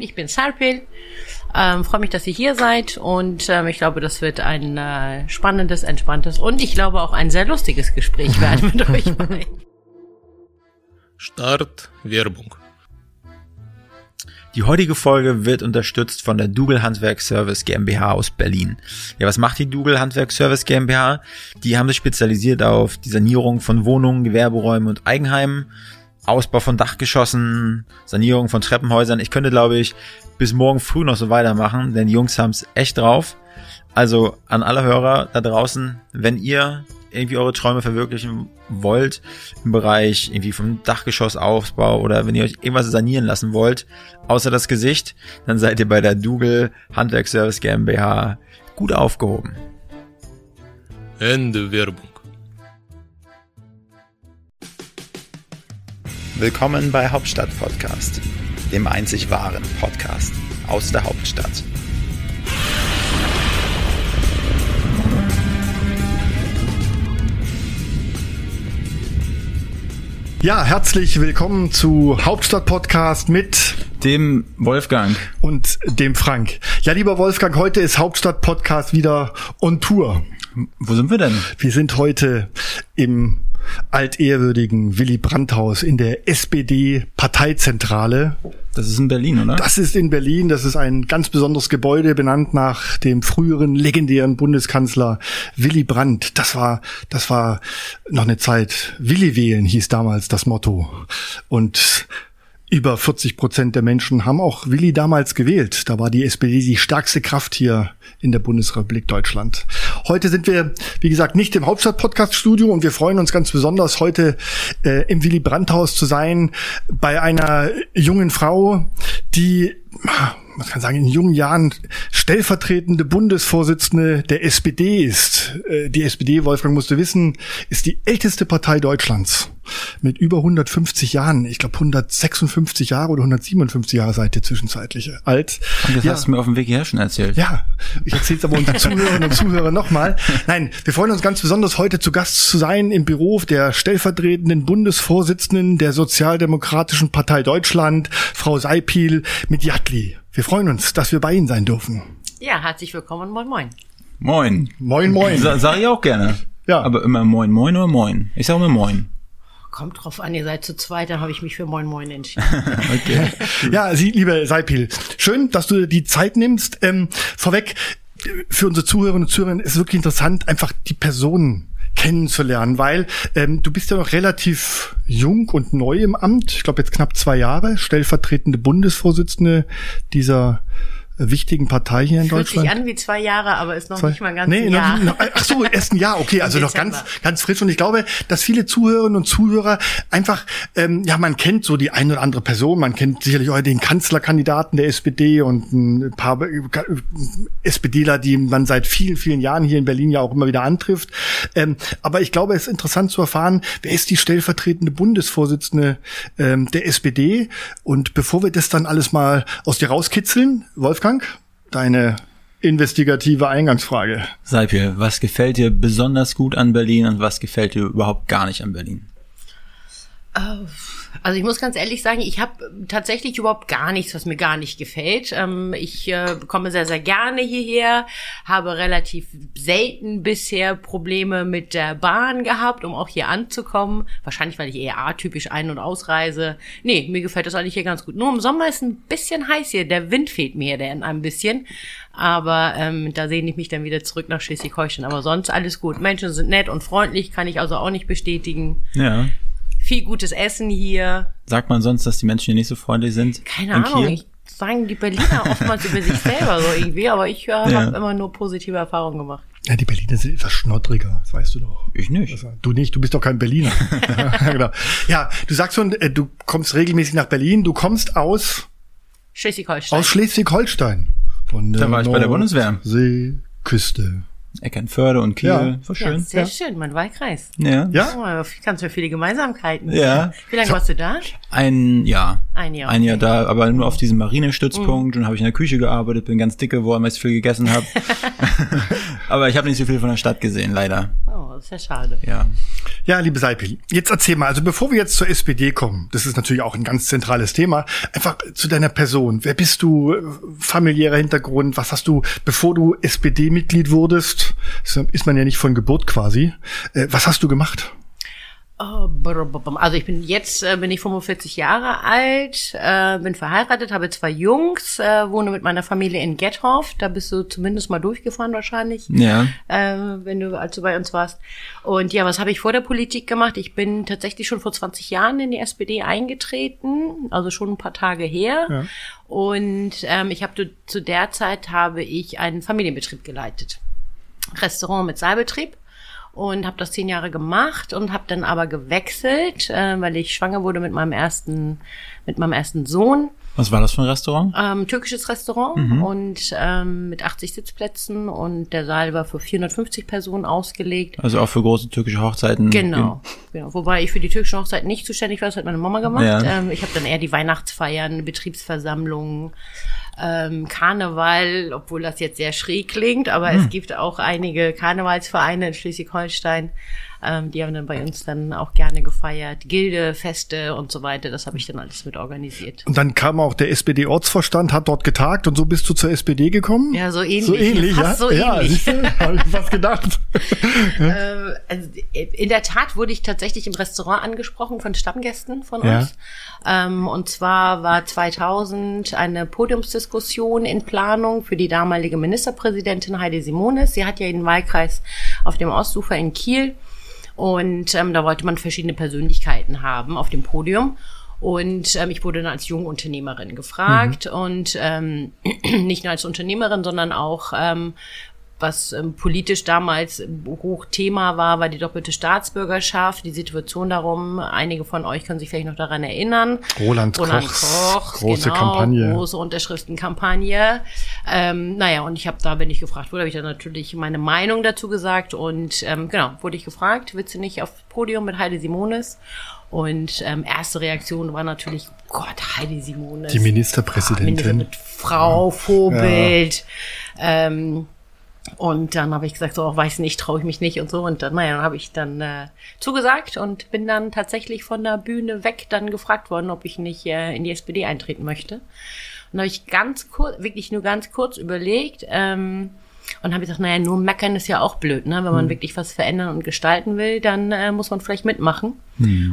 Ich bin Sarpil. Ähm, Freue mich, dass ihr hier seid und ähm, ich glaube, das wird ein äh, spannendes, entspanntes und ich glaube auch ein sehr lustiges Gespräch werden mit euch beiden. Start Werbung. Die heutige Folge wird unterstützt von der Dougal Handwerk Service GmbH aus Berlin. Ja, was macht die Dougal Handwerk Service GmbH? Die haben sich spezialisiert auf die Sanierung von Wohnungen, Gewerberäumen und Eigenheimen Ausbau von Dachgeschossen, Sanierung von Treppenhäusern. Ich könnte, glaube ich, bis morgen früh noch so weitermachen, denn die Jungs haben es echt drauf. Also an alle Hörer da draußen, wenn ihr irgendwie eure Träume verwirklichen wollt im Bereich irgendwie vom Dachgeschossaufbau oder wenn ihr euch irgendwas sanieren lassen wollt, außer das Gesicht, dann seid ihr bei der Dougal Handwerkservice GmbH gut aufgehoben. Ende Werbung. Willkommen bei Hauptstadt Podcast, dem einzig wahren Podcast aus der Hauptstadt. Ja, herzlich willkommen zu Hauptstadt Podcast mit dem Wolfgang und dem Frank. Ja, lieber Wolfgang, heute ist Hauptstadt Podcast wieder on Tour. Wo sind wir denn? Wir sind heute im altehrwürdigen Willy Brandt-Haus in der SPD-Parteizentrale. Das ist in Berlin, oder? Das ist in Berlin. Das ist ein ganz besonderes Gebäude, benannt nach dem früheren legendären Bundeskanzler Willy Brandt. Das war, das war noch eine Zeit. Willy wählen hieß damals das Motto. Und über 40 Prozent der Menschen haben auch Willi damals gewählt. Da war die SPD die stärkste Kraft hier in der Bundesrepublik Deutschland. Heute sind wir, wie gesagt, nicht im Hauptstadt-Podcast-Studio und wir freuen uns ganz besonders, heute äh, im Willy Brandt-Haus zu sein, bei einer jungen Frau, die man kann sagen, in jungen Jahren stellvertretende Bundesvorsitzende der SPD ist. Äh, die SPD, Wolfgang musste wissen, ist die älteste Partei Deutschlands mit über 150 Jahren. Ich glaube 156 Jahre oder 157 Jahre seid ihr zwischenzeitliche alt. Und das ja. hast du mir auf dem Weg hierher schon erzählt. Ja, ich erzähle es aber unseren Zuhörerinnen und Zuhörern nochmal. Nein, wir freuen uns ganz besonders, heute zu Gast zu sein im Büro der stellvertretenden Bundesvorsitzenden der Sozialdemokratischen Partei Deutschland, Frau Seipil mit Jatli. Wir freuen uns, dass wir bei Ihnen sein dürfen. Ja, herzlich willkommen. Moin, moin. Moin. Moin, moin. Sa sag ich auch gerne. Ja. Aber immer moin, moin oder moin. Ich sag immer moin. Kommt drauf an, ihr seid zu zweit, dann habe ich mich für Moin Moin entschieden. okay. ja, Sie, liebe Seipil, schön, dass du die Zeit nimmst. Ähm, vorweg, für unsere Zuhörerinnen und Zuhörer ist wirklich interessant, einfach die Personen kennenzulernen, weil ähm, du bist ja noch relativ jung und neu im Amt. Ich glaube jetzt knapp zwei Jahre, stellvertretende Bundesvorsitzende dieser wichtigen Partei hier in Fühlt Deutschland. Fühlt sich an wie zwei Jahre, aber ist noch zwei, nicht mal ganz nee, ein Jahr. Noch, ach so, erst ein Jahr, okay, also noch ganz, ganz frisch. Und ich glaube, dass viele Zuhörerinnen und Zuhörer einfach, ähm, ja, man kennt so die eine oder andere Person, man kennt sicherlich auch den Kanzlerkandidaten der SPD und ein paar äh, SPDler, die man seit vielen, vielen Jahren hier in Berlin ja auch immer wieder antrifft. Ähm, aber ich glaube, es ist interessant zu erfahren, wer ist die stellvertretende Bundesvorsitzende ähm, der SPD? Und bevor wir das dann alles mal aus dir rauskitzeln, Wolfgang, Wolfgang, deine investigative Eingangsfrage. Seipir, was gefällt dir besonders gut an Berlin und was gefällt dir überhaupt gar nicht an Berlin? Uh also ich muss ganz ehrlich sagen, ich habe tatsächlich überhaupt gar nichts, was mir gar nicht gefällt. Ähm, ich äh, komme sehr, sehr gerne hierher, habe relativ selten bisher Probleme mit der Bahn gehabt, um auch hier anzukommen. Wahrscheinlich, weil ich eher atypisch ein- und ausreise. Nee, mir gefällt das eigentlich hier ganz gut. Nur im Sommer ist ein bisschen heiß hier. Der Wind fehlt mir denn ein bisschen. Aber ähm, da sehne ich mich dann wieder zurück nach Schleswig-Holstein. Aber sonst alles gut. Menschen sind nett und freundlich, kann ich also auch nicht bestätigen. Ja viel gutes Essen hier. Sagt man sonst, dass die Menschen hier nicht so freundlich sind? Keine Ahnung. Ich sagen die Berliner oftmals über sich selber so irgendwie, aber ich äh, ja. habe immer nur positive Erfahrungen gemacht. Ja, die Berliner sind etwas schnoddriger, das weißt du doch. Ich nicht. Also, du nicht, du bist doch kein Berliner. ja, genau. ja, du sagst schon, äh, du kommst regelmäßig nach Berlin, du kommst aus Schleswig-Holstein. Aus Schleswig-Holstein. Von der da war ich bei der Bundeswehr. See, Küste. Eckernförde und Kiel. Ja. War schön. Ja, sehr ja. schön, mein Wahlkreis. Ja. Ja. Oh, ganz viele Gemeinsamkeiten. Ja. Wie lange so. warst du da? Ein Jahr. Ein Jahr. Ein Jahr da, aber nur auf diesem Marinestützpunkt mhm. und habe ich in der Küche gearbeitet, bin ganz dick geworden, weil ich viel gegessen habe. aber ich habe nicht so viel von der Stadt gesehen, leider. Oh, das ist ja schade. Ja. Ja, liebe Seipel, jetzt erzähl mal, also bevor wir jetzt zur SPD kommen, das ist natürlich auch ein ganz zentrales Thema, einfach zu deiner Person. Wer bist du, familiärer Hintergrund, was hast du, bevor du SPD-Mitglied wurdest, ist man ja nicht von Geburt quasi, äh, was hast du gemacht? Oh, also ich bin jetzt äh, bin ich 45 Jahre alt, äh, bin verheiratet, habe zwei Jungs, wohne mit meiner Familie in Gethoff. Da bist du zumindest mal durchgefahren wahrscheinlich, Ja. wenn du als du bei uns warst. Und ja, was habe ich vor der Politik gemacht? Ich bin tatsächlich schon vor 20 Jahren in die SPD eingetreten, also schon ein paar Tage her. Ja. Und ähm, ich habe zu der Zeit habe ich einen Familienbetrieb geleitet, Restaurant mit Saalbetrieb und habe das zehn Jahre gemacht und habe dann aber gewechselt, äh, weil ich schwanger wurde mit meinem ersten mit meinem ersten Sohn. Was war das für ein Restaurant? Ähm, türkisches Restaurant und ähm, mit 80 Sitzplätzen und der Saal war für 450 Personen ausgelegt. Also auch für große türkische Hochzeiten. Genau, genau. Wobei ich für die türkische Hochzeit nicht zuständig war, das hat meine Mama gemacht. Ja. Ähm, ich habe dann eher die Weihnachtsfeiern, Betriebsversammlungen, ähm, Karneval, obwohl das jetzt sehr schräg klingt, aber Hm. es gibt auch einige Karnevalsvereine in Schleswig-Holstein, ähm, die haben dann bei uns dann auch gerne gefeiert. Gilde, Feste und so weiter, das habe ich dann alles mit organisiert. Und dann kam auch der SPD-Ortsvorstand, hat dort getagt und so bist du zur SPD gekommen? Ja, so ähnlich. So ähnlich, Fast ja? so ja, ähnlich. siehst du? Hab ich fast gedacht. Ähm, also in der Tat wurde ich tatsächlich im Restaurant angesprochen von Stammgästen von Ja. uns. Ähm, und zwar war 2000 eine Podiumsdiskussion in Planung für die damalige Ministerpräsidentin Heidi Simonis. Sie hat ja den Wahlkreis auf dem Ostufer in Kiel. Und ähm, da wollte man verschiedene Persönlichkeiten haben auf dem Podium. Und ähm, ich wurde dann als Jungunternehmerin gefragt und ähm, nicht nur als Unternehmerin, sondern auch ähm, was ähm, politisch damals Hochthema war, war die doppelte Staatsbürgerschaft, die Situation darum. Einige von euch können sich vielleicht noch daran erinnern. Roland Roland Kochs Koch, große genau, Kampagne. große Unterschriftenkampagne. Ähm, naja, und ich habe da, wenn ich gefragt wurde, habe ich dann natürlich meine Meinung dazu gesagt und ähm, genau, wurde ich gefragt, willst du nicht aufs Podium mit Heidi Simonis? Und ähm, erste Reaktion war natürlich, Gott, Heidi Simonis. Die Ministerpräsidentin. Minister mit Frau, Vorbild. Ähm, und dann habe ich gesagt, so, auch weiß nicht, traue ich mich nicht und so. Und dann, naja, dann habe ich dann äh, zugesagt und bin dann tatsächlich von der Bühne weg dann gefragt worden, ob ich nicht äh, in die SPD eintreten möchte. Und habe ich ganz kurz, wirklich nur ganz kurz überlegt ähm, und habe gesagt, naja, nur meckern ist ja auch blöd, ne? Wenn man wirklich was verändern und gestalten will, dann äh, muss man vielleicht mitmachen.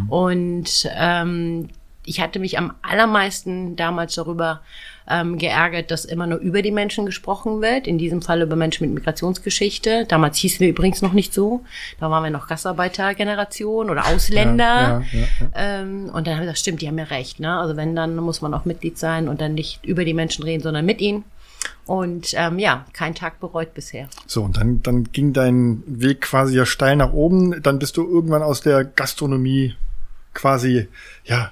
Und ähm, ich hatte mich am allermeisten damals darüber ähm, geärgert, dass immer nur über die Menschen gesprochen wird. In diesem Fall über Menschen mit Migrationsgeschichte. Damals hießen wir übrigens noch nicht so. Da waren wir noch Gastarbeitergeneration oder Ausländer. Ja, ja, ja. Ähm, und dann habe ich gesagt, stimmt, die haben ja recht. Ne? Also wenn, dann muss man auch Mitglied sein und dann nicht über die Menschen reden, sondern mit ihnen. Und ähm, ja, kein Tag bereut bisher. So, und dann, dann ging dein Weg quasi ja steil nach oben. Dann bist du irgendwann aus der Gastronomie quasi, ja,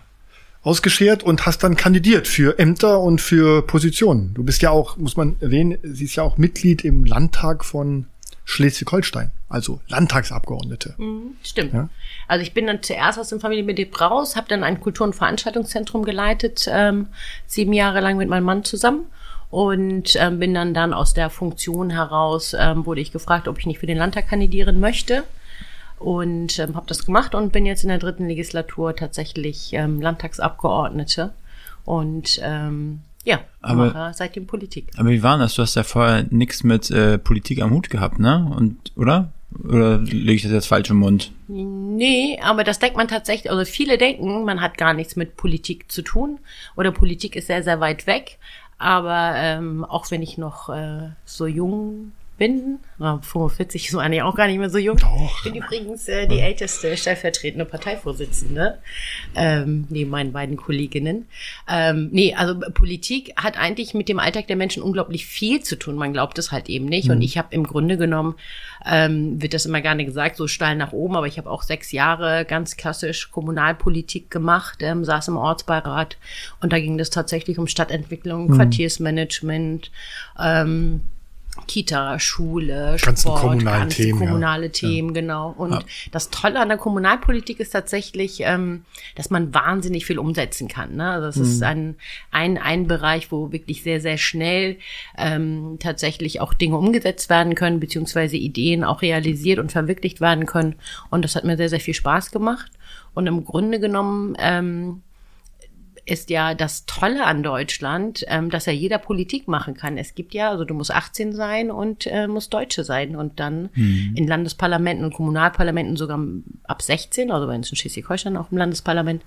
ausgeschert und hast dann kandidiert für Ämter und für Positionen. Du bist ja auch, muss man erwähnen, sie ist ja auch Mitglied im Landtag von Schleswig-Holstein, also Landtagsabgeordnete. Stimmt. Ja. Also ich bin dann zuerst aus dem Familienbetrieb raus, habe dann ein Kultur- und Veranstaltungszentrum geleitet, ähm, sieben Jahre lang mit meinem Mann zusammen. Und ähm, bin dann dann aus der Funktion heraus, ähm, wurde ich gefragt, ob ich nicht für den Landtag kandidieren möchte. Und ähm, habe das gemacht und bin jetzt in der dritten Legislatur tatsächlich ähm, Landtagsabgeordnete. Und ähm, ja, Aber- mache seitdem Politik. Aber wie war das? Du hast ja vorher nichts mit äh, Politik am Hut gehabt, ne? Und oder? Oder lege ich das jetzt falsch im Mund? Nee, aber das denkt man tatsächlich, also viele denken, man hat gar nichts mit Politik zu tun oder Politik ist sehr, sehr weit weg. Aber ähm, auch wenn ich noch äh, so jung bin, na, 45 ist man eigentlich auch gar nicht mehr so jung. Doch. Ich bin übrigens äh, die älteste stellvertretende Parteivorsitzende, ähm, neben meinen beiden Kolleginnen. Ähm, nee, also Politik hat eigentlich mit dem Alltag der Menschen unglaublich viel zu tun. Man glaubt es halt eben nicht. Und ich habe im Grunde genommen, ähm, wird das immer gerne gesagt, so steil nach oben, aber ich habe auch sechs Jahre ganz klassisch Kommunalpolitik gemacht, ähm, saß im Ortsbeirat und da ging es tatsächlich um Stadtentwicklung, Quartiersmanagement, ähm, Kita, Schule, Ganzen Sport, kommunalen ganze Themen, ja. kommunale Themen, genau. Und das Tolle an der Kommunalpolitik ist tatsächlich, ähm, dass man wahnsinnig viel umsetzen kann. Ne? Also das Mhm. ist ein, ein, ein Bereich, wo wirklich sehr, sehr schnell ähm, tatsächlich auch Dinge umgesetzt werden können, beziehungsweise Ideen auch realisiert und verwirklicht werden können. Und das hat mir sehr, sehr viel Spaß gemacht. Und im Grunde genommen ähm, ist ja das Tolle an Deutschland, ähm, dass ja jeder Politik machen kann. Es gibt ja, also du musst 18 sein und äh, musst Deutsche sein und dann in Landesparlamenten und Kommunalparlamenten sogar ab 16, also bei uns in Schleswig-Holstein auch im Landesparlament.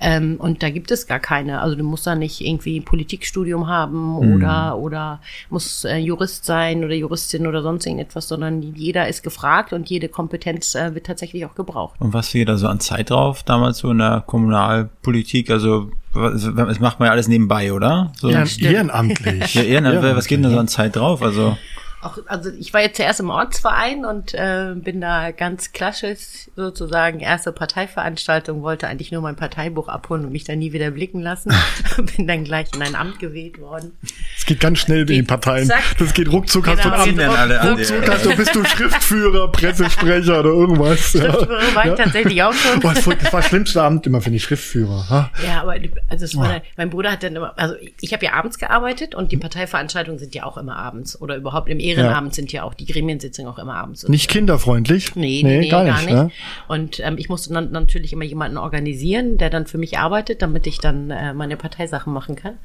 Ähm, und da gibt es gar keine. Also du musst da nicht irgendwie ein Politikstudium haben oder oder musst äh, Jurist sein oder Juristin oder sonst irgendetwas, sondern jeder ist gefragt und jede Kompetenz äh, wird tatsächlich auch gebraucht. Und was fiel da so an Zeit drauf, damals so in der Kommunalpolitik? Also, das macht man ja alles nebenbei, oder? So, Ja, ehrenamtlich. ja, Ehrenamt, was geht denn da so an Zeit drauf? Also, Auch, also ich war jetzt zuerst im Ortsverein und äh, bin da ganz klassisch sozusagen erste Parteiveranstaltung, wollte eigentlich nur mein Parteibuch abholen und mich dann nie wieder blicken lassen. bin dann gleich in ein Amt gewählt worden. Es geht ganz schnell in den Parteien. Zack. Das geht ruckzuck, hast du Genau, ein Amt. die- Ruckzuck hast du, bist du Schriftführer, Pressesprecher oder irgendwas. Ja. Schriftführer war ich tatsächlich auch schon. Boah, das war das schlimmste Amt immer, finde ich, Schriftführer. Ha? Ja, aber die- also es war dann, mein Bruder hat dann immer, also ich habe ja abends gearbeitet und die Parteiveranstaltungen sind ja auch immer abends oder überhaupt im Ehrenamt sind ja auch die Gremiensitzungen auch immer abends. Nicht kinderfreundlich? Nee, nee, nee, gar nicht. ne? Und ähm, ich musste dann natürlich immer jemanden organisieren, der dann für mich arbeitet, damit ich dann äh, meine Parteisachen machen kann.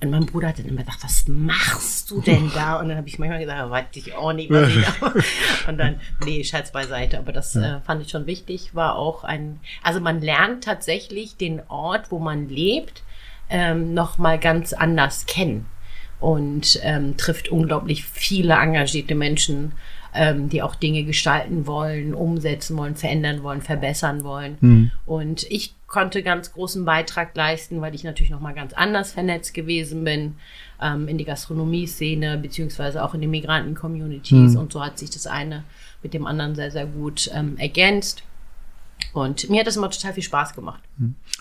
Und mein Bruder hat dann immer gesagt, was machst du denn da? Und dann habe ich manchmal gesagt, weiß ich auch nicht, ich da Und dann, nee, Scherz beiseite. Aber das äh, fand ich schon wichtig, war auch ein, also man lernt tatsächlich den Ort, wo man lebt, ähm, noch mal ganz anders kennen und ähm, trifft unglaublich viele engagierte Menschen, ähm, die auch Dinge gestalten wollen, umsetzen wollen, verändern wollen, verbessern wollen. Und ich konnte ganz großen Beitrag leisten, weil ich natürlich noch mal ganz anders vernetzt gewesen bin ähm, in die Gastronomie-Szene beziehungsweise auch in die Migranten-Communities. Und so hat sich das eine mit dem anderen sehr, sehr gut ähm, ergänzt. Und mir hat das immer total viel Spaß gemacht.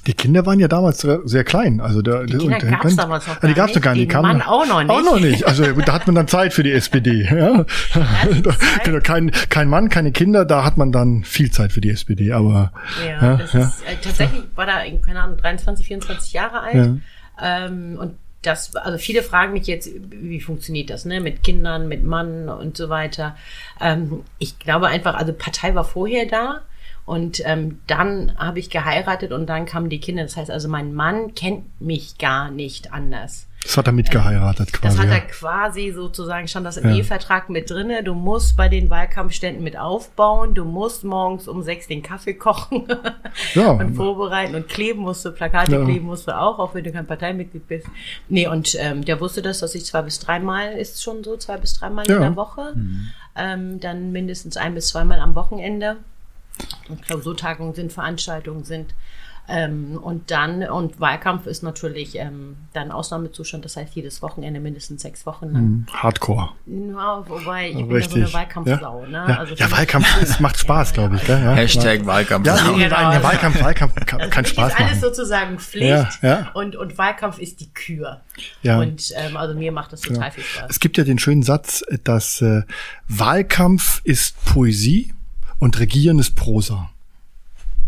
Die Kinder waren ja damals sehr, klein. Also da, Die Kinder gab's damals noch die gar gab's doch gar nicht. nicht. Kamen- Mann auch noch nicht. Auch noch nicht. Also da hat man dann Zeit für die SPD. Ja? Zeit. Genau, kein, kein Mann, keine Kinder, da hat man dann viel Zeit für die SPD. Aber Ja, ja, das ja. ist äh, tatsächlich war da, keine Ahnung, 23, 24 Jahre alt. Ähm, und das, also viele fragen mich jetzt, wie funktioniert das, ne, mit Kindern, mit Mann und so weiter. Ähm, ich glaube einfach, also Partei war vorher da. Und ähm, dann habe ich geheiratet und dann kamen die Kinder. Das heißt also, mein Mann kennt mich gar nicht anders. das hat er mitgeheiratet Das quasi. hat ja. er quasi sozusagen schon das im Ehevertrag mit drinne. Du musst bei den Wahlkampfständen mit aufbauen. Du musst morgens um sechs den Kaffee kochen Ja. und vorbereiten und kleben musst du, Plakate Ja. kleben musst du auch, auch wenn du kein Parteimitglied bist. Nee, und ähm, der wusste das, dass ich zwei bis dreimal, ist schon so, zwei bis dreimal Ja. in der Woche. Ähm, dann mindestens ein bis zweimal am Wochenende. Und Klausurtagungen sind, Veranstaltungen sind. Ähm, und dann, und Wahlkampf ist natürlich ähm, dann Ausnahmezustand, das heißt jedes Wochenende mindestens sechs Wochen lang. Hardcore. Ja, wobei, ich bin ja so eine Wahlkampfsau, ja. ne? Ja, Also ja Wahlkampf ist, macht Spaß, glaube ich. Ja, Hashtag Wahlkampf. Ja, Genau. nein, der Wahlkampf, Wahlkampf kann, Also kann für mich Spaß ist alles machen. sozusagen Pflicht Ja, ja. Und, und Wahlkampf ist die Kür. Ja. Und ähm, also mir macht das total viel Spaß. Es gibt ja den schönen Satz, dass äh, Wahlkampf ist Poesie und Regieren ist Prosa.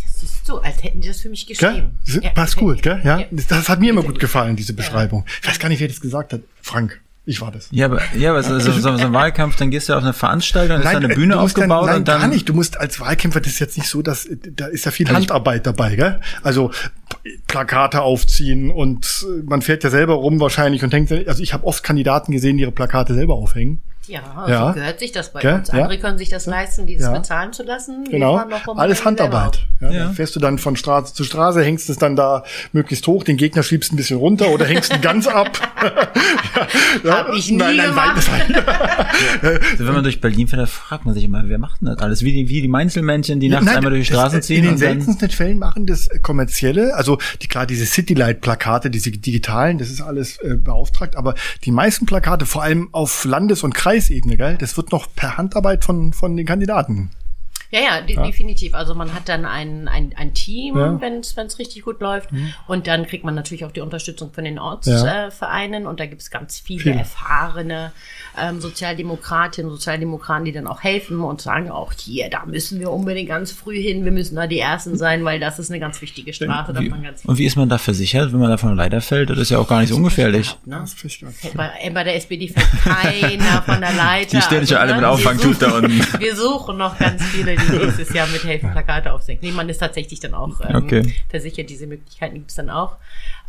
Das ist so, als hätten die das für mich Gell? geschrieben. Das Ja, Passt gut, gell? Ja? ja. Das hat mir immer gut gefallen, diese Beschreibung. Ich weiß gar nicht, wer das gesagt hat. Frank, ich war das. Ja, aber, ja, aber so, so, so, ein Wahlkampf, dann gehst du auf eine Veranstaltung, ist da eine äh, Bühne aufgebaut dann, nein, und dann. gar nicht. Du musst als Wahlkämpfer, das ist jetzt nicht so, dass äh, da ist ja viel Also ich- Handarbeit dabei, gell? Also Plakate aufziehen und äh, man fährt ja selber rum wahrscheinlich und hängt. Also ich habe oft Kandidaten gesehen, die ihre Plakate selber aufhängen. Ja, also Ja. gehört sich das bei Gell? uns. Ja. Andere können sich das leisten, dieses Ja. bezahlen zu lassen. Genau, alles Handarbeit. Ja, Ja. Fährst du dann von Straße zu Straße, hängst es dann da möglichst hoch, den Gegner schiebst ein bisschen runter oder hängst ihn ganz ab. ja, Hab ich nie gemacht. Also wenn man durch Berlin fährt, da fragt man sich immer, wer macht denn das alles? Wie die, wie die Mainzelmännchen, die nachts Nein, einmal durch die Straßen ziehen In den seltensten Fällen machen das kommerzielle, also die klar diese Citylight-Plakate, diese digitalen, das ist alles äh, beauftragt, aber die meisten Plakate, vor allem auf Landes- und Kreisebene, gell, das wird noch per Handarbeit von von den Kandidaten. Ja, ja, de Ja. definitiv. Also man hat dann ein, ein, ein Team, Ja. Mhm. wenn es richtig gut läuft. Und dann kriegt man natürlich auch die Unterstützung von den Ja. Ortsvereinen. Äh, Vereinen. und da gibt es ganz viele Viele. erfahrene ähm, Sozialdemokratinnen und Sozialdemokraten, die dann auch helfen und sagen auch, hier, da müssen wir unbedingt ganz früh hin, wir müssen da die Ersten sein, weil das ist eine ganz wichtige Straße. da Wie, man ganz und wie ist man da versichert, wenn man da von der Leiter fällt? Das ist ja auch gar nicht so ungefährlich. Ne? Bei, äh, bei der SPD fällt keiner von der Leiter. Die stehen schon alle ne, mit wir Auffangtut da unten. Wir suchen noch ganz viele, die nächstes Jahr mithelfen, Plakate aufsenken. Nee, man ist tatsächlich dann auch ähm, Okay. versichert, diese Möglichkeiten gibt's dann auch.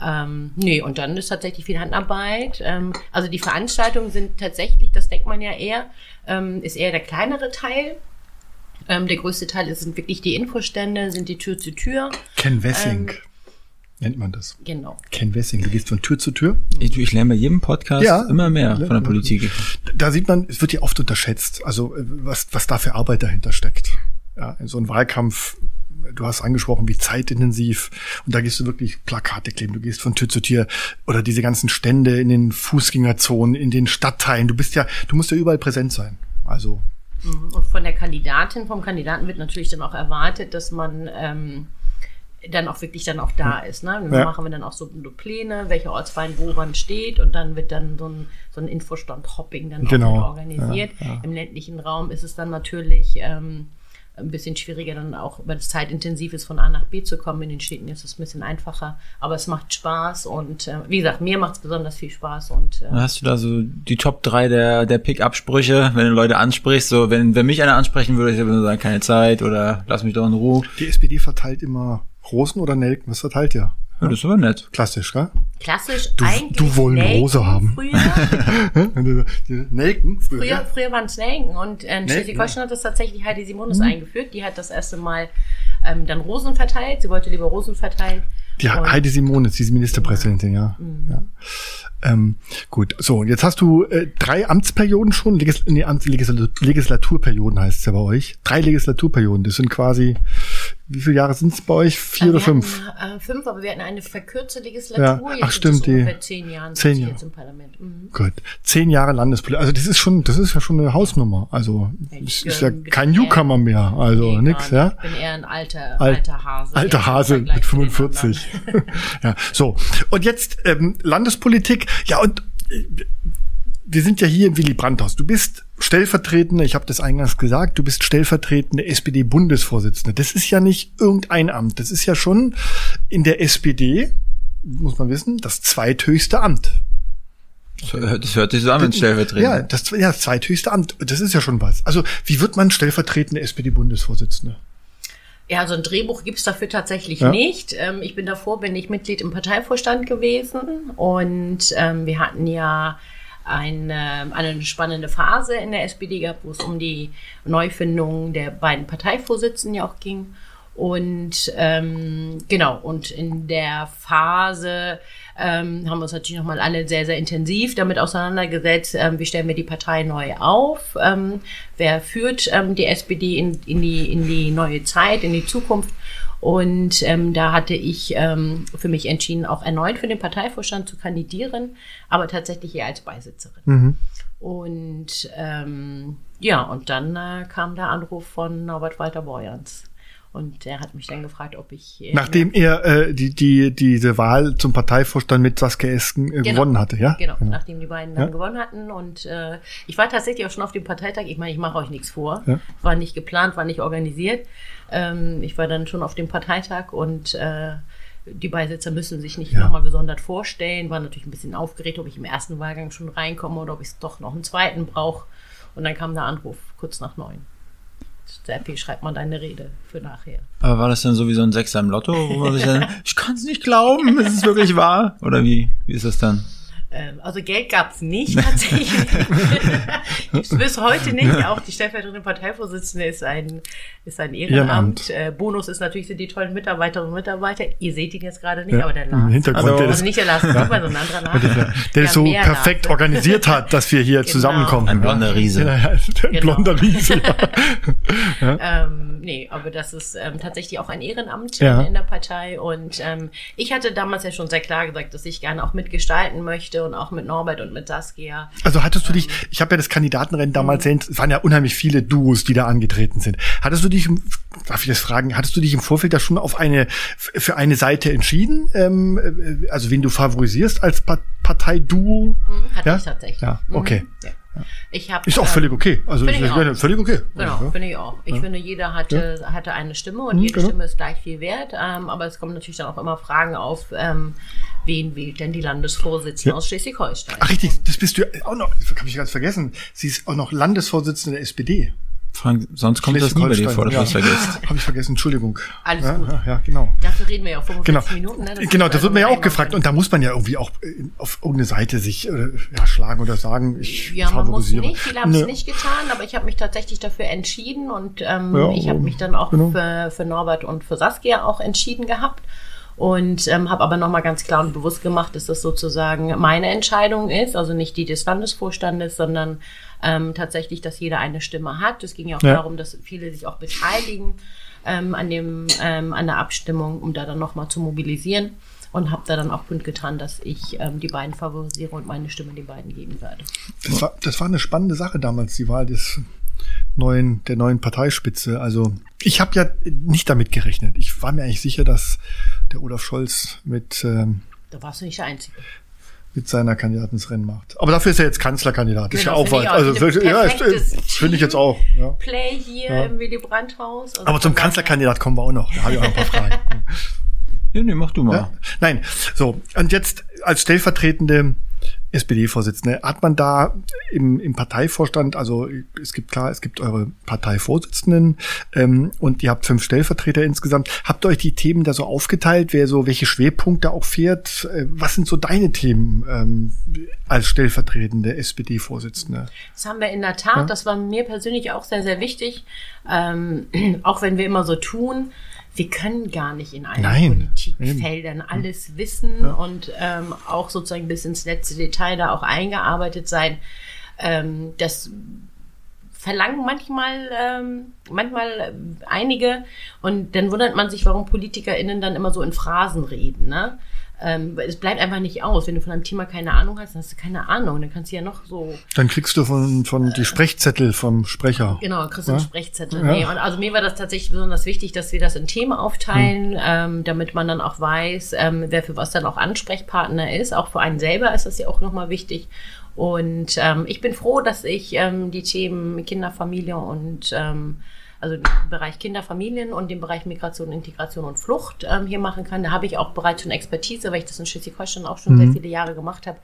Ähm, nee, und dann ist tatsächlich viel Handarbeit. Ähm, also die Veranstaltungen sind tatsächlich, das denkt man ja eher, ähm, ist eher der kleinere Teil. Ähm, der größte Teil ist- sind wirklich die Infostände, sind die Tür zu Tür. Ken Wessing Ähm, nennt man das. Genau. Ken Wessing, du gehst von Tür zu Tür. Ich, ich lerne bei jedem Podcast Ja. immer mehr von der Politik. Da sieht man, es wird ja oft unterschätzt, also äh, was, was da für Arbeit dahinter steckt. Ja, in so einem Wahlkampf, du hast angesprochen, wie zeitintensiv. Und da gehst du wirklich Plakate kleben, du gehst von Tür zu Tür oder diese ganzen Stände in den Fußgängerzonen, in den Stadtteilen. Du bist ja, du musst ja überall präsent sein. Also, Und von der Kandidatin, vom Kandidaten wird natürlich dann auch erwartet, dass man ähm, dann auch wirklich dann auch da ist. Ne? Dann Ja. machen wir dann auch so, Pläne, welcher Ortsverein wo wann steht und dann wird dann so ein, so ein Infostand-Hopping dann Genau. auch organisiert. Im ländlichen Raum ist es dann natürlich ähm, ein bisschen schwieriger, dann auch, weil es zeitintensiv ist, von A nach B zu kommen. In den Städten ist es ein bisschen einfacher, aber es macht Spaß und äh, wie gesagt, mir macht es besonders viel Spaß und äh, hast du da so die Top 3 der, der Pick-up-Sprüche, wenn du Leute ansprichst. So, wenn, wenn mich einer ansprechen würde, ich würde sagen, keine Zeit oder lass mich doch in Ruhe. die SPD verteilt immer Rosen oder Nelken. Was verteilt ihr? Ja, das ist aber nett. Klassisch, gell? Klassisch Du- eigentlich du wollen Nelken Rose haben. Früher, Nelken früher. Früher, ja? früher waren es Nelken und äh, Schleswig-Holstein hat das tatsächlich Heidi Mhm. Simonis eingeführt. Die hat das erste Mal ähm, dann Rosen verteilt. Sie wollte lieber Rosen verteilen. Die Und- Heidi Simonis, diese Ministerpräsidentin, ja. ja. Ähm, gut, so, und jetzt hast du äh, drei Amtsperioden schon, Legis nee, Amts Legisla Legislaturperioden heißt es ja bei euch. Drei Legislaturperioden, das sind quasi, wie viele Jahre sind es bei euch? Vier Äh, oder wir fünf? Hatten, äh, fünf, aber wir hatten eine verkürzte Legislatur. Ja, ach, stimmt, die- ungefähr zehn Jahre zehn Jahre. jetzt im Parlament. Mhm. Gut, zehn Jahre Landespolitik, also das ist schon, das ist ja schon eine Hausnummer. Also Ich, ist ja kein Newcomer mehr, also Nee, nix, ja. Ich bin eher ein alter, Alt- alter Hase. Alter Hase mit zu den 45. anderen. ja, so. Und jetzt ähm, Landespolitik. Ja, und äh, wir sind ja hier im Willy Brandt-Haus. Du bist stellvertretende, ich habe das eingangs gesagt, du bist stellvertretende SPD-Bundesvorsitzende. Das ist ja nicht irgendein Amt. Das ist ja schon in der SPD, muss man wissen, das zweithöchste Amt. Das hört- das hört sich so an, wenn stellvertretend. Ja, das, ja, das zweithöchste Amt. Das ist ja schon was. Also, wie wird man stellvertretende SPD-Bundesvorsitzende? Ja, so ein Drehbuch gibt's dafür tatsächlich Ja. nicht. Ähm, ich bin davor, bin ich Mitglied im Parteivorstand gewesen und ähm, wir hatten ja eine, eine spannende Phase in der SPD gehabt, wo es um die Neufindung der beiden Parteivorsitzenden ja auch ging. Und ähm, genau, und in der Phase ähm, haben wir uns natürlich nochmal alle sehr, sehr intensiv damit auseinandergesetzt, ähm, wie stellen wir die Partei neu auf, ähm, wer führt ähm, die SPD in, in, die, in die neue Zeit, in die Zukunft. Und ähm, da hatte ich ähm, für mich entschieden, auch erneut für den Parteivorstand zu kandidieren, aber tatsächlich eher als Beisitzerin. Und ähm, ja, und dann äh, kam der Anruf von Norbert Walter Borjans. Und der hat mich dann gefragt, ob ich. äh, Nachdem er äh, die, die, diese Wahl zum Parteivorstand mit Saskia Esken äh, Genau. gewonnen hatte, ja? Genau, nachdem die beiden dann Ja. gewonnen hatten. Und äh, ich war tatsächlich auch schon auf dem Parteitag. Ich meine, ich mache euch nichts vor. Ja. War nicht geplant, war nicht organisiert. Ähm, ich war dann schon auf dem Parteitag und äh, die Beisitzer müssen sich nicht Ja. nochmal gesondert vorstellen. War natürlich ein bisschen aufgeregt, ob ich im ersten Wahlgang schon reinkomme oder ob ich doch noch einen zweiten brauche. Und dann kam der Anruf kurz nach neun. Serpi, schreibt man deine Rede für nachher. Aber war das dann so wie so ein Sechser im Lotto, wo man sich dann, ich kann es nicht glauben, ist es wirklich wahr? Oder wie, wie ist das dann? Ähm, also Geld gab's nicht tatsächlich. Bis heute nicht. Auch die stellvertretende Parteivorsitzende ist ein, ist ein Ehrenamt. Äh, Bonus ist natürlich sind die tollen Mitarbeiterinnen und Mitarbeiter. Ihr seht ihn jetzt gerade nicht, Ja, aber der im Lars. Hintergrund, Hallo. der Also ist, nicht der Lars Kuba, sondern ein anderer Lars. der, der Ja, so perfekt Lars. organisiert hat, dass wir hier zusammenkommen. Ein blonder Riese. Ja, ja, ein Genau. blonder Riese. Ja. Ähm, nee, aber das ist ähm, tatsächlich auch ein Ehrenamt Ja. in, in der Partei. Und ähm, ich hatte damals ja schon sehr klar gesagt, dass ich gerne auch mitgestalten möchte. Möchte und auch mit Norbert und mit Saskia. Also hattest du dich, ich habe ja das Kandidatenrennen damals, mhm. es waren ja unheimlich viele Duos, die da angetreten sind. Hattest du dich, darf ich das fragen, hattest du dich im Vorfeld da schon auf eine, für eine Seite entschieden? Ähm, äh, also wen du favorisierst als Parteiduo? Mhm, hatte ja? ich tatsächlich. Ja, okay. Mhm, ja. Ich hab, ist auch völlig okay. Also ich auch. völlig okay. Genau, ja. finde ich auch. Ich ja. finde, jeder hatte, ja. hatte eine Stimme und mhm, jede genau. Stimme ist gleich viel wert. Ähm, aber es kommen natürlich dann auch immer Fragen auf, ähm, wen wählt denn die Landesvorsitzende aus Schleswig-Holstein? Ach richtig, das bist du auch noch, das habe ich ganz vergessen. Sie ist auch noch Landesvorsitzende der SPD. Frank, sonst kommt das nie bei dir vor, dass ja. du das vergisst. Habe ich vergessen, Entschuldigung. Alles ja, gut. Ja, ja, genau. Dafür reden wir ja auch 45 genau. Minuten. Ne? Das genau, das wird mir ja auch gefragt. Und da muss man ja irgendwie auch äh, auf irgendeine Seite sich äh, ja, schlagen oder sagen, ich Ja, man muss nicht, viele haben es ne. nicht getan, aber ich habe mich tatsächlich dafür entschieden und ähm, ja, ich habe mich dann auch genau. für, für Norbert und für Saskia auch entschieden gehabt und ähm, habe aber nochmal ganz klar und bewusst gemacht, dass das sozusagen meine Entscheidung ist, also nicht die des Landesvorstandes, sondern ähm, tatsächlich, dass jeder eine Stimme hat. Es ging ja auch ja. darum, dass viele sich auch beteiligen ähm, an dem ähm, an der Abstimmung, um da dann nochmal zu mobilisieren und habe da dann auch kundgetan, dass ich ähm, die beiden favorisiere und meine Stimme den beiden geben werde. Das war, das war eine spannende Sache damals, die Wahl des neuen, der neuen Parteispitze. Also ich habe ja nicht damit gerechnet. Ich war mir eigentlich sicher, dass der Olaf Scholz mit ähm, da warst du nicht der Einzige mit seiner Kandidaten ins Rennen macht. Aber dafür ist er jetzt Kanzlerkandidat. Genau, ist ja auch weit. Also ja, finde ich jetzt auch. Ja. Play hier ja. im Willy Brandt Haus. Also Aber zum Kanzlerkandidat kommen wir auch noch. Da habe ich auch ein paar Fragen. ja, nee, mach du mal. Ja? Nein, so und jetzt als stellvertretende SPD-Vorsitzende. Hat man da im, im Parteivorstand, also es gibt klar, es gibt eure Parteivorsitzenden ähm, und ihr habt fünf Stellvertreter insgesamt. Habt ihr euch die Themen da so aufgeteilt, wer so welche Schwerpunkte auch fährt? Äh, was sind so deine Themen ähm, als stellvertretende SPD-Vorsitzende? Das haben wir in der Tat. Ja? Das war mir persönlich auch sehr, sehr wichtig. Ähm, auch wenn wir immer so tun, wir können gar nicht in allen Nein, Politikfeldern eben. alles wissen ja. und ähm, auch sozusagen bis ins letzte Detail da auch eingearbeitet sein. Ähm, das verlangen manchmal ähm, manchmal einige und dann wundert man sich, warum PolitikerInnen dann immer so in Phrasen reden. Ne? Ähm, es bleibt einfach nicht aus. Wenn du von einem Thema keine Ahnung hast, dann hast du keine Ahnung. Dann kannst du ja noch so. Dann kriegst du von, von die Sprechzettel vom Sprecher. Genau, kriegst du ja? einen Sprechzettel. Ja. Nee, und also mir war das tatsächlich besonders wichtig, dass wir das in Themen aufteilen, hm. ähm, damit man dann auch weiß, ähm, wer für was dann auch Ansprechpartner ist. Auch für einen selber ist das ja auch nochmal wichtig. Und ähm, ich bin froh, dass ich ähm, die Themen Kinderfamilie und ähm, also den Bereich Kinder, Familien und den Bereich Migration, Integration und Flucht ähm, hier machen kann. Da habe ich auch bereits schon Expertise, weil ich das in Schleswig-Holstein auch schon mhm. sehr viele Jahre gemacht habe.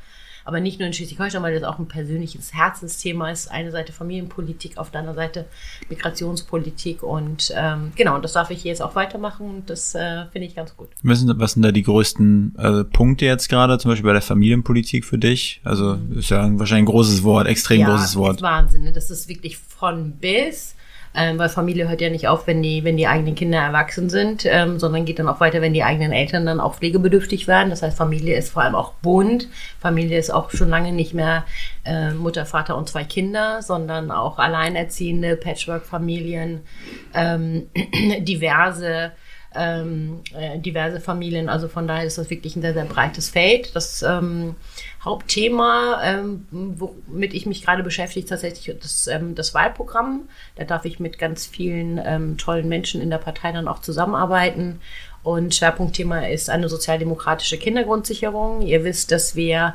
Aber nicht nur in Schleswig-Holstein, weil das auch ein persönliches Herzensthema ist. Eine Seite Familienpolitik, auf der anderen Seite Migrationspolitik. Und ähm, genau, das darf ich jetzt auch weitermachen und das äh, finde ich ganz gut. Was sind, was sind da die größten äh, Punkte jetzt gerade, zum Beispiel bei der Familienpolitik für dich? Also mhm. ist ja wahrscheinlich ein großes Wort, extrem ja, großes Wort. Das ist Wahnsinn. Ne? Das ist wirklich von bis ähm, weil Familie hört ja nicht auf, wenn die, wenn die eigenen Kinder erwachsen sind, ähm, sondern geht dann auch weiter, wenn die eigenen Eltern dann auch pflegebedürftig werden. Das heißt, Familie ist vor allem auch bunt. Familie ist auch schon lange nicht mehr äh, Mutter, Vater und zwei Kinder, sondern auch alleinerziehende Patchwork-Familien, ähm, diverse ähm, äh, diverse Familien. Also von daher ist das wirklich ein sehr, sehr breites Feld. Das ähm, Hauptthema, ähm, womit ich mich gerade beschäftige, tatsächlich das, ähm, das Wahlprogramm. Da darf ich mit ganz vielen ähm, tollen Menschen in der Partei dann auch zusammenarbeiten. Und Schwerpunktthema ist eine sozialdemokratische Kindergrundsicherung. Ihr wisst, dass wir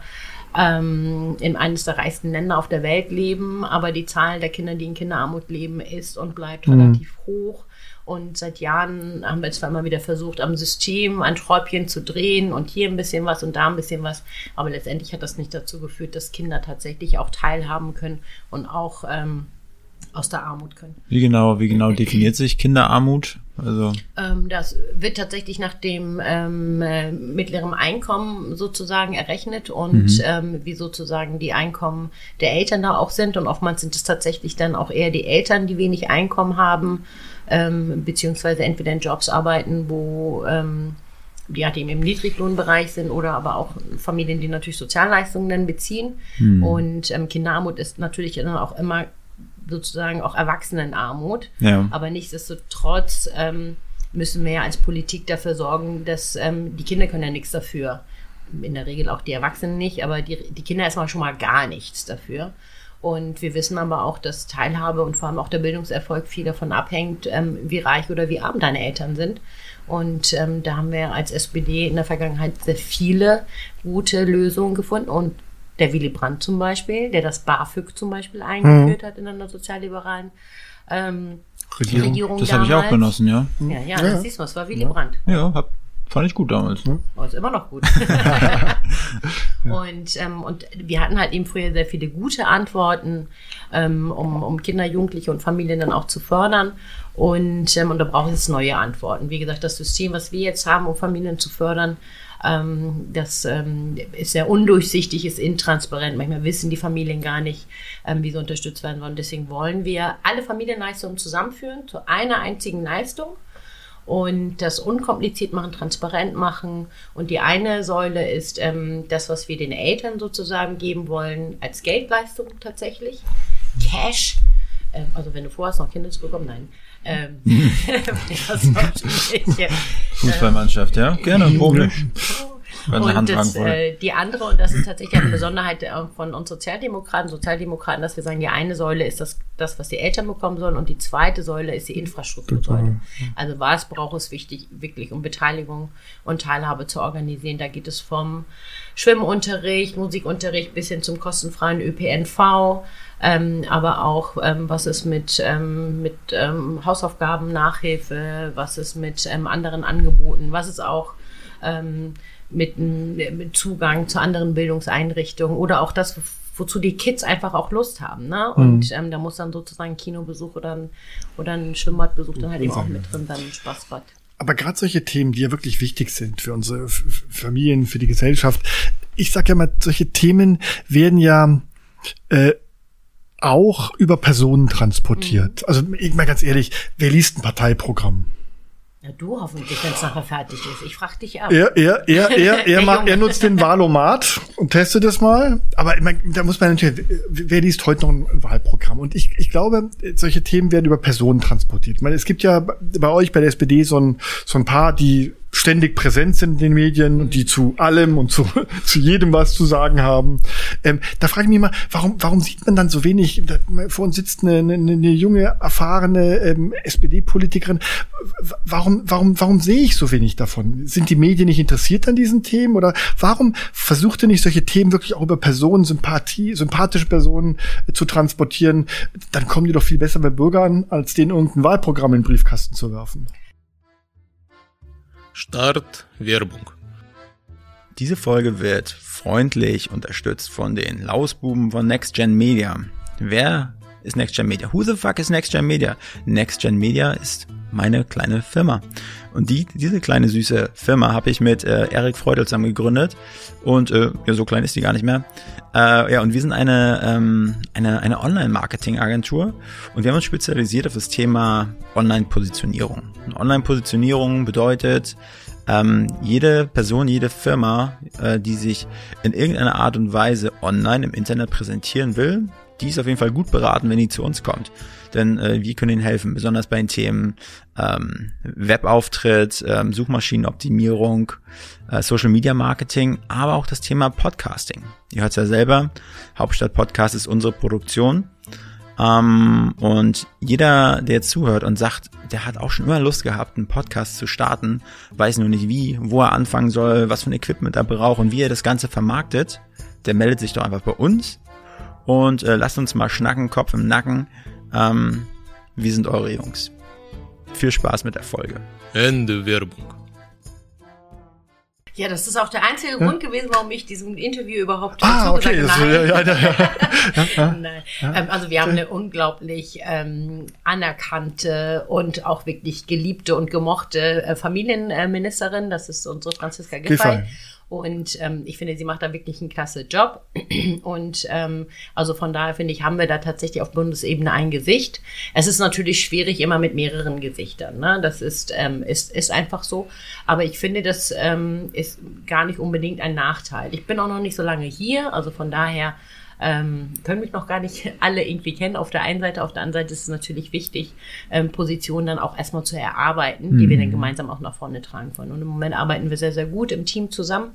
ähm, in eines der reichsten Länder auf der Welt leben, aber die Zahl der Kinder, die in Kinderarmut leben, ist und bleibt mhm. relativ hoch. Und seit Jahren haben wir zwar immer wieder versucht, am System ein Schräubchen zu drehen und hier ein bisschen was und da ein bisschen was. Aber letztendlich hat das nicht dazu geführt, dass Kinder tatsächlich auch teilhaben können und auch ähm, aus der Armut können. Wie genau, wie genau definiert sich Kinderarmut? Also ähm, das wird tatsächlich nach dem ähm, äh, mittleren Einkommen sozusagen errechnet und mhm. ähm, wie sozusagen die Einkommen der Eltern da auch sind. Und oftmals sind es tatsächlich dann auch eher die Eltern, die wenig Einkommen haben ähm, beziehungsweise entweder in Jobs arbeiten, wo ähm, die halt eben im Niedriglohnbereich sind oder aber auch Familien, die natürlich Sozialleistungen dann beziehen. Hm. Und ähm, Kinderarmut ist natürlich dann auch immer sozusagen auch Erwachsenenarmut. Ja. Aber nichtsdestotrotz ähm, müssen wir ja als Politik dafür sorgen, dass ähm, die Kinder können ja nichts dafür. in der Regel auch die Erwachsenen nicht, aber die, die Kinder erstmal schon mal gar nichts dafür. Und wir wissen aber auch, dass Teilhabe und vor allem auch der Bildungserfolg viel davon abhängt, ähm, wie reich oder wie arm deine Eltern sind. Und ähm, da haben wir als SPD in der Vergangenheit sehr viele gute Lösungen gefunden. Und der Willy Brandt zum Beispiel, der das BAföG zum Beispiel eingeführt mhm. hat in einer sozialliberalen ähm, Regierung. Regierung das habe ich auch genossen, ja. Ja, ja, ja. das siehst du, das war Willy ja. Brandt. Ja, hab, Fand ich gut damals. Ne? Oh, ist immer noch gut. und, ähm, und wir hatten halt eben früher sehr viele gute Antworten, ähm, um, um Kinder, Jugendliche und Familien dann auch zu fördern. Und, ähm, und da braucht es neue Antworten. Wie gesagt, das System, was wir jetzt haben, um Familien zu fördern, ähm, das ähm, ist sehr undurchsichtig, ist intransparent. Manchmal wissen die Familien gar nicht, ähm, wie sie unterstützt werden wollen. Deswegen wollen wir alle Familienleistungen zusammenführen zu einer einzigen Leistung und das unkompliziert machen, transparent machen. Und die eine Säule ist ähm, das, was wir den Eltern sozusagen geben wollen, als Geldleistung tatsächlich. Cash. Ähm, also wenn du vorhast, noch Kinder zu bekommen, nein. Ähm, Fußballmannschaft, ja, gerne, Problem. Und das, äh, die andere, und das ist tatsächlich eine Besonderheit äh, von uns Sozialdemokraten, Sozialdemokraten, dass wir sagen, die eine Säule ist das, das, was die Eltern bekommen sollen, und die zweite Säule ist die Infrastruktursäule. Also was braucht es wichtig, wirklich, um Beteiligung und Teilhabe zu organisieren? Da geht es vom Schwimmunterricht, Musikunterricht bis hin zum kostenfreien ÖPNV. Ähm, aber auch, ähm, was ist mit, ähm, mit ähm, Hausaufgaben, Nachhilfe, was ist mit ähm, anderen Angeboten, was ist auch ähm, mit, mit Zugang zu anderen Bildungseinrichtungen oder auch das, wozu die Kids einfach auch Lust haben. Ne? Und mhm. ähm, da muss dann sozusagen ein Kinobesuch oder ein, oder ein Schwimmbadbesuch dann halt eben auch mit drin sein, ein Spaßbad. Aber gerade solche Themen, die ja wirklich wichtig sind für unsere Familien, für die Gesellschaft. Ich sage ja mal, solche Themen werden ja äh, auch über Personen transportiert. Mhm. Also ich mal ganz ehrlich, wer liest ein Parteiprogramm? Ja, du hoffentlich, wenn es nachher fertig ist. Ich frage dich ab. Er, er, er, er, er, macht, er nutzt den Wahlomat und testet das mal. Aber da muss man natürlich, wer liest heute noch ein Wahlprogramm? Und ich, ich glaube, solche Themen werden über Personen transportiert. Ich meine, es gibt ja bei euch, bei der SPD, so ein, so ein paar, die ständig präsent sind in den Medien und die zu allem und zu, zu jedem was zu sagen haben. Ähm, da frage ich mich mal, warum, warum sieht man dann so wenig? Da, vor uns sitzt eine, eine, eine junge, erfahrene ähm, SPD-Politikerin. Warum, warum, warum sehe ich so wenig davon? Sind die Medien nicht interessiert an diesen Themen? Oder warum versucht ihr nicht solche Themen wirklich auch über Personen, Sympathie, sympathische Personen äh, zu transportieren? Dann kommen die doch viel besser bei Bürgern, als denen irgendein Wahlprogramm in den Briefkasten zu werfen. Start Werbung. Diese Folge wird freundlich unterstützt von den Lausbuben von NextGen Media. Wer ist NextGen Media? Who the fuck is NextGen Media? NextGen Media ist meine kleine Firma. Und die, diese kleine süße Firma habe ich mit äh, Erik Freudel zusammen gegründet. Und äh, ja, so klein ist die gar nicht mehr. Äh, ja, und wir sind eine, ähm, eine, eine Online-Marketing-Agentur und wir haben uns spezialisiert auf das Thema Online-Positionierung. Online-Positionierung bedeutet, ähm, jede Person, jede Firma, äh, die sich in irgendeiner Art und Weise online im Internet präsentieren will, die ist auf jeden Fall gut beraten, wenn die zu uns kommt. Denn äh, wir können ihnen helfen, besonders bei den Themen ähm, Webauftritt, ähm, Suchmaschinenoptimierung, äh, Social Media Marketing, aber auch das Thema Podcasting. Ihr hört es ja selber, Hauptstadt Podcast ist unsere Produktion. Ähm, und jeder, der zuhört und sagt, der hat auch schon immer Lust gehabt, einen Podcast zu starten, weiß nur nicht wie, wo er anfangen soll, was für ein Equipment er braucht und wie er das Ganze vermarktet, der meldet sich doch einfach bei uns und äh, lasst uns mal schnacken, Kopf im Nacken. Ähm, wir sind eure Jungs. Viel Spaß mit der Folge. Ende Werbung. Ja, das ist auch der einzige ja? Grund gewesen, warum ich diesem Interview überhaupt ah, okay. habe. Ja, ja, ja, ja. Nein. Ähm, also wir haben eine unglaublich ähm, anerkannte und auch wirklich geliebte und gemochte äh, Familienministerin. Das ist unsere Franziska Giffey. Giffey. Und ähm, ich finde, sie macht da wirklich einen klasse Job. Und ähm, also von daher finde ich, haben wir da tatsächlich auf Bundesebene ein Gesicht. Es ist natürlich schwierig immer mit mehreren Gesichtern. Ne? Das ist, ähm, ist, ist einfach so. Aber ich finde, das ähm, ist gar nicht unbedingt ein Nachteil. Ich bin auch noch nicht so lange hier, also von daher ähm, können mich noch gar nicht alle irgendwie kennen. Auf der einen Seite, auf der anderen Seite ist es natürlich wichtig, ähm, Positionen dann auch erstmal zu erarbeiten, die mhm. wir dann gemeinsam auch nach vorne tragen wollen. Und im Moment arbeiten wir sehr, sehr gut im Team zusammen.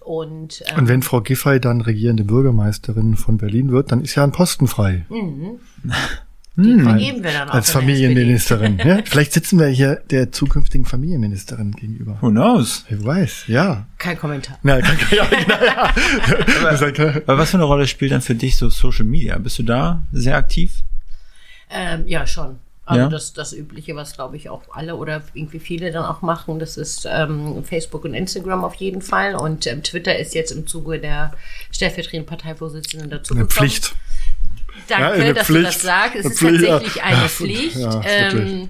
Und, ähm, Und wenn Frau Giffey dann regierende Bürgermeisterin von Berlin wird, dann ist ja ein Posten frei. den vergeben wir dann auch Als. Familienministerin. ja? Vielleicht sitzen wir hier der zukünftigen Familienministerin gegenüber. Who knows? Wer weiß, ja. Kein Kommentar. Ja, kann, ja, genau, ja. Das ist ja- Aber was für eine Rolle spielt dann für dich so Social Media? Bist du da sehr aktiv? Ähm, ja, schon. Also Ja? das, das Übliche, was glaube ich auch alle oder irgendwie viele dann auch machen, das ist ähm, Facebook und Instagram auf jeden Fall. Und ähm, Twitter ist jetzt im Zuge der stellvertretenden Parteivorsitzenden dazu Eine gekommen. Pflicht. Danke, Ja, dass du Pflicht. das sagst. Es ist Pflicht, tatsächlich eine Ja, Pflicht. ja, ähm,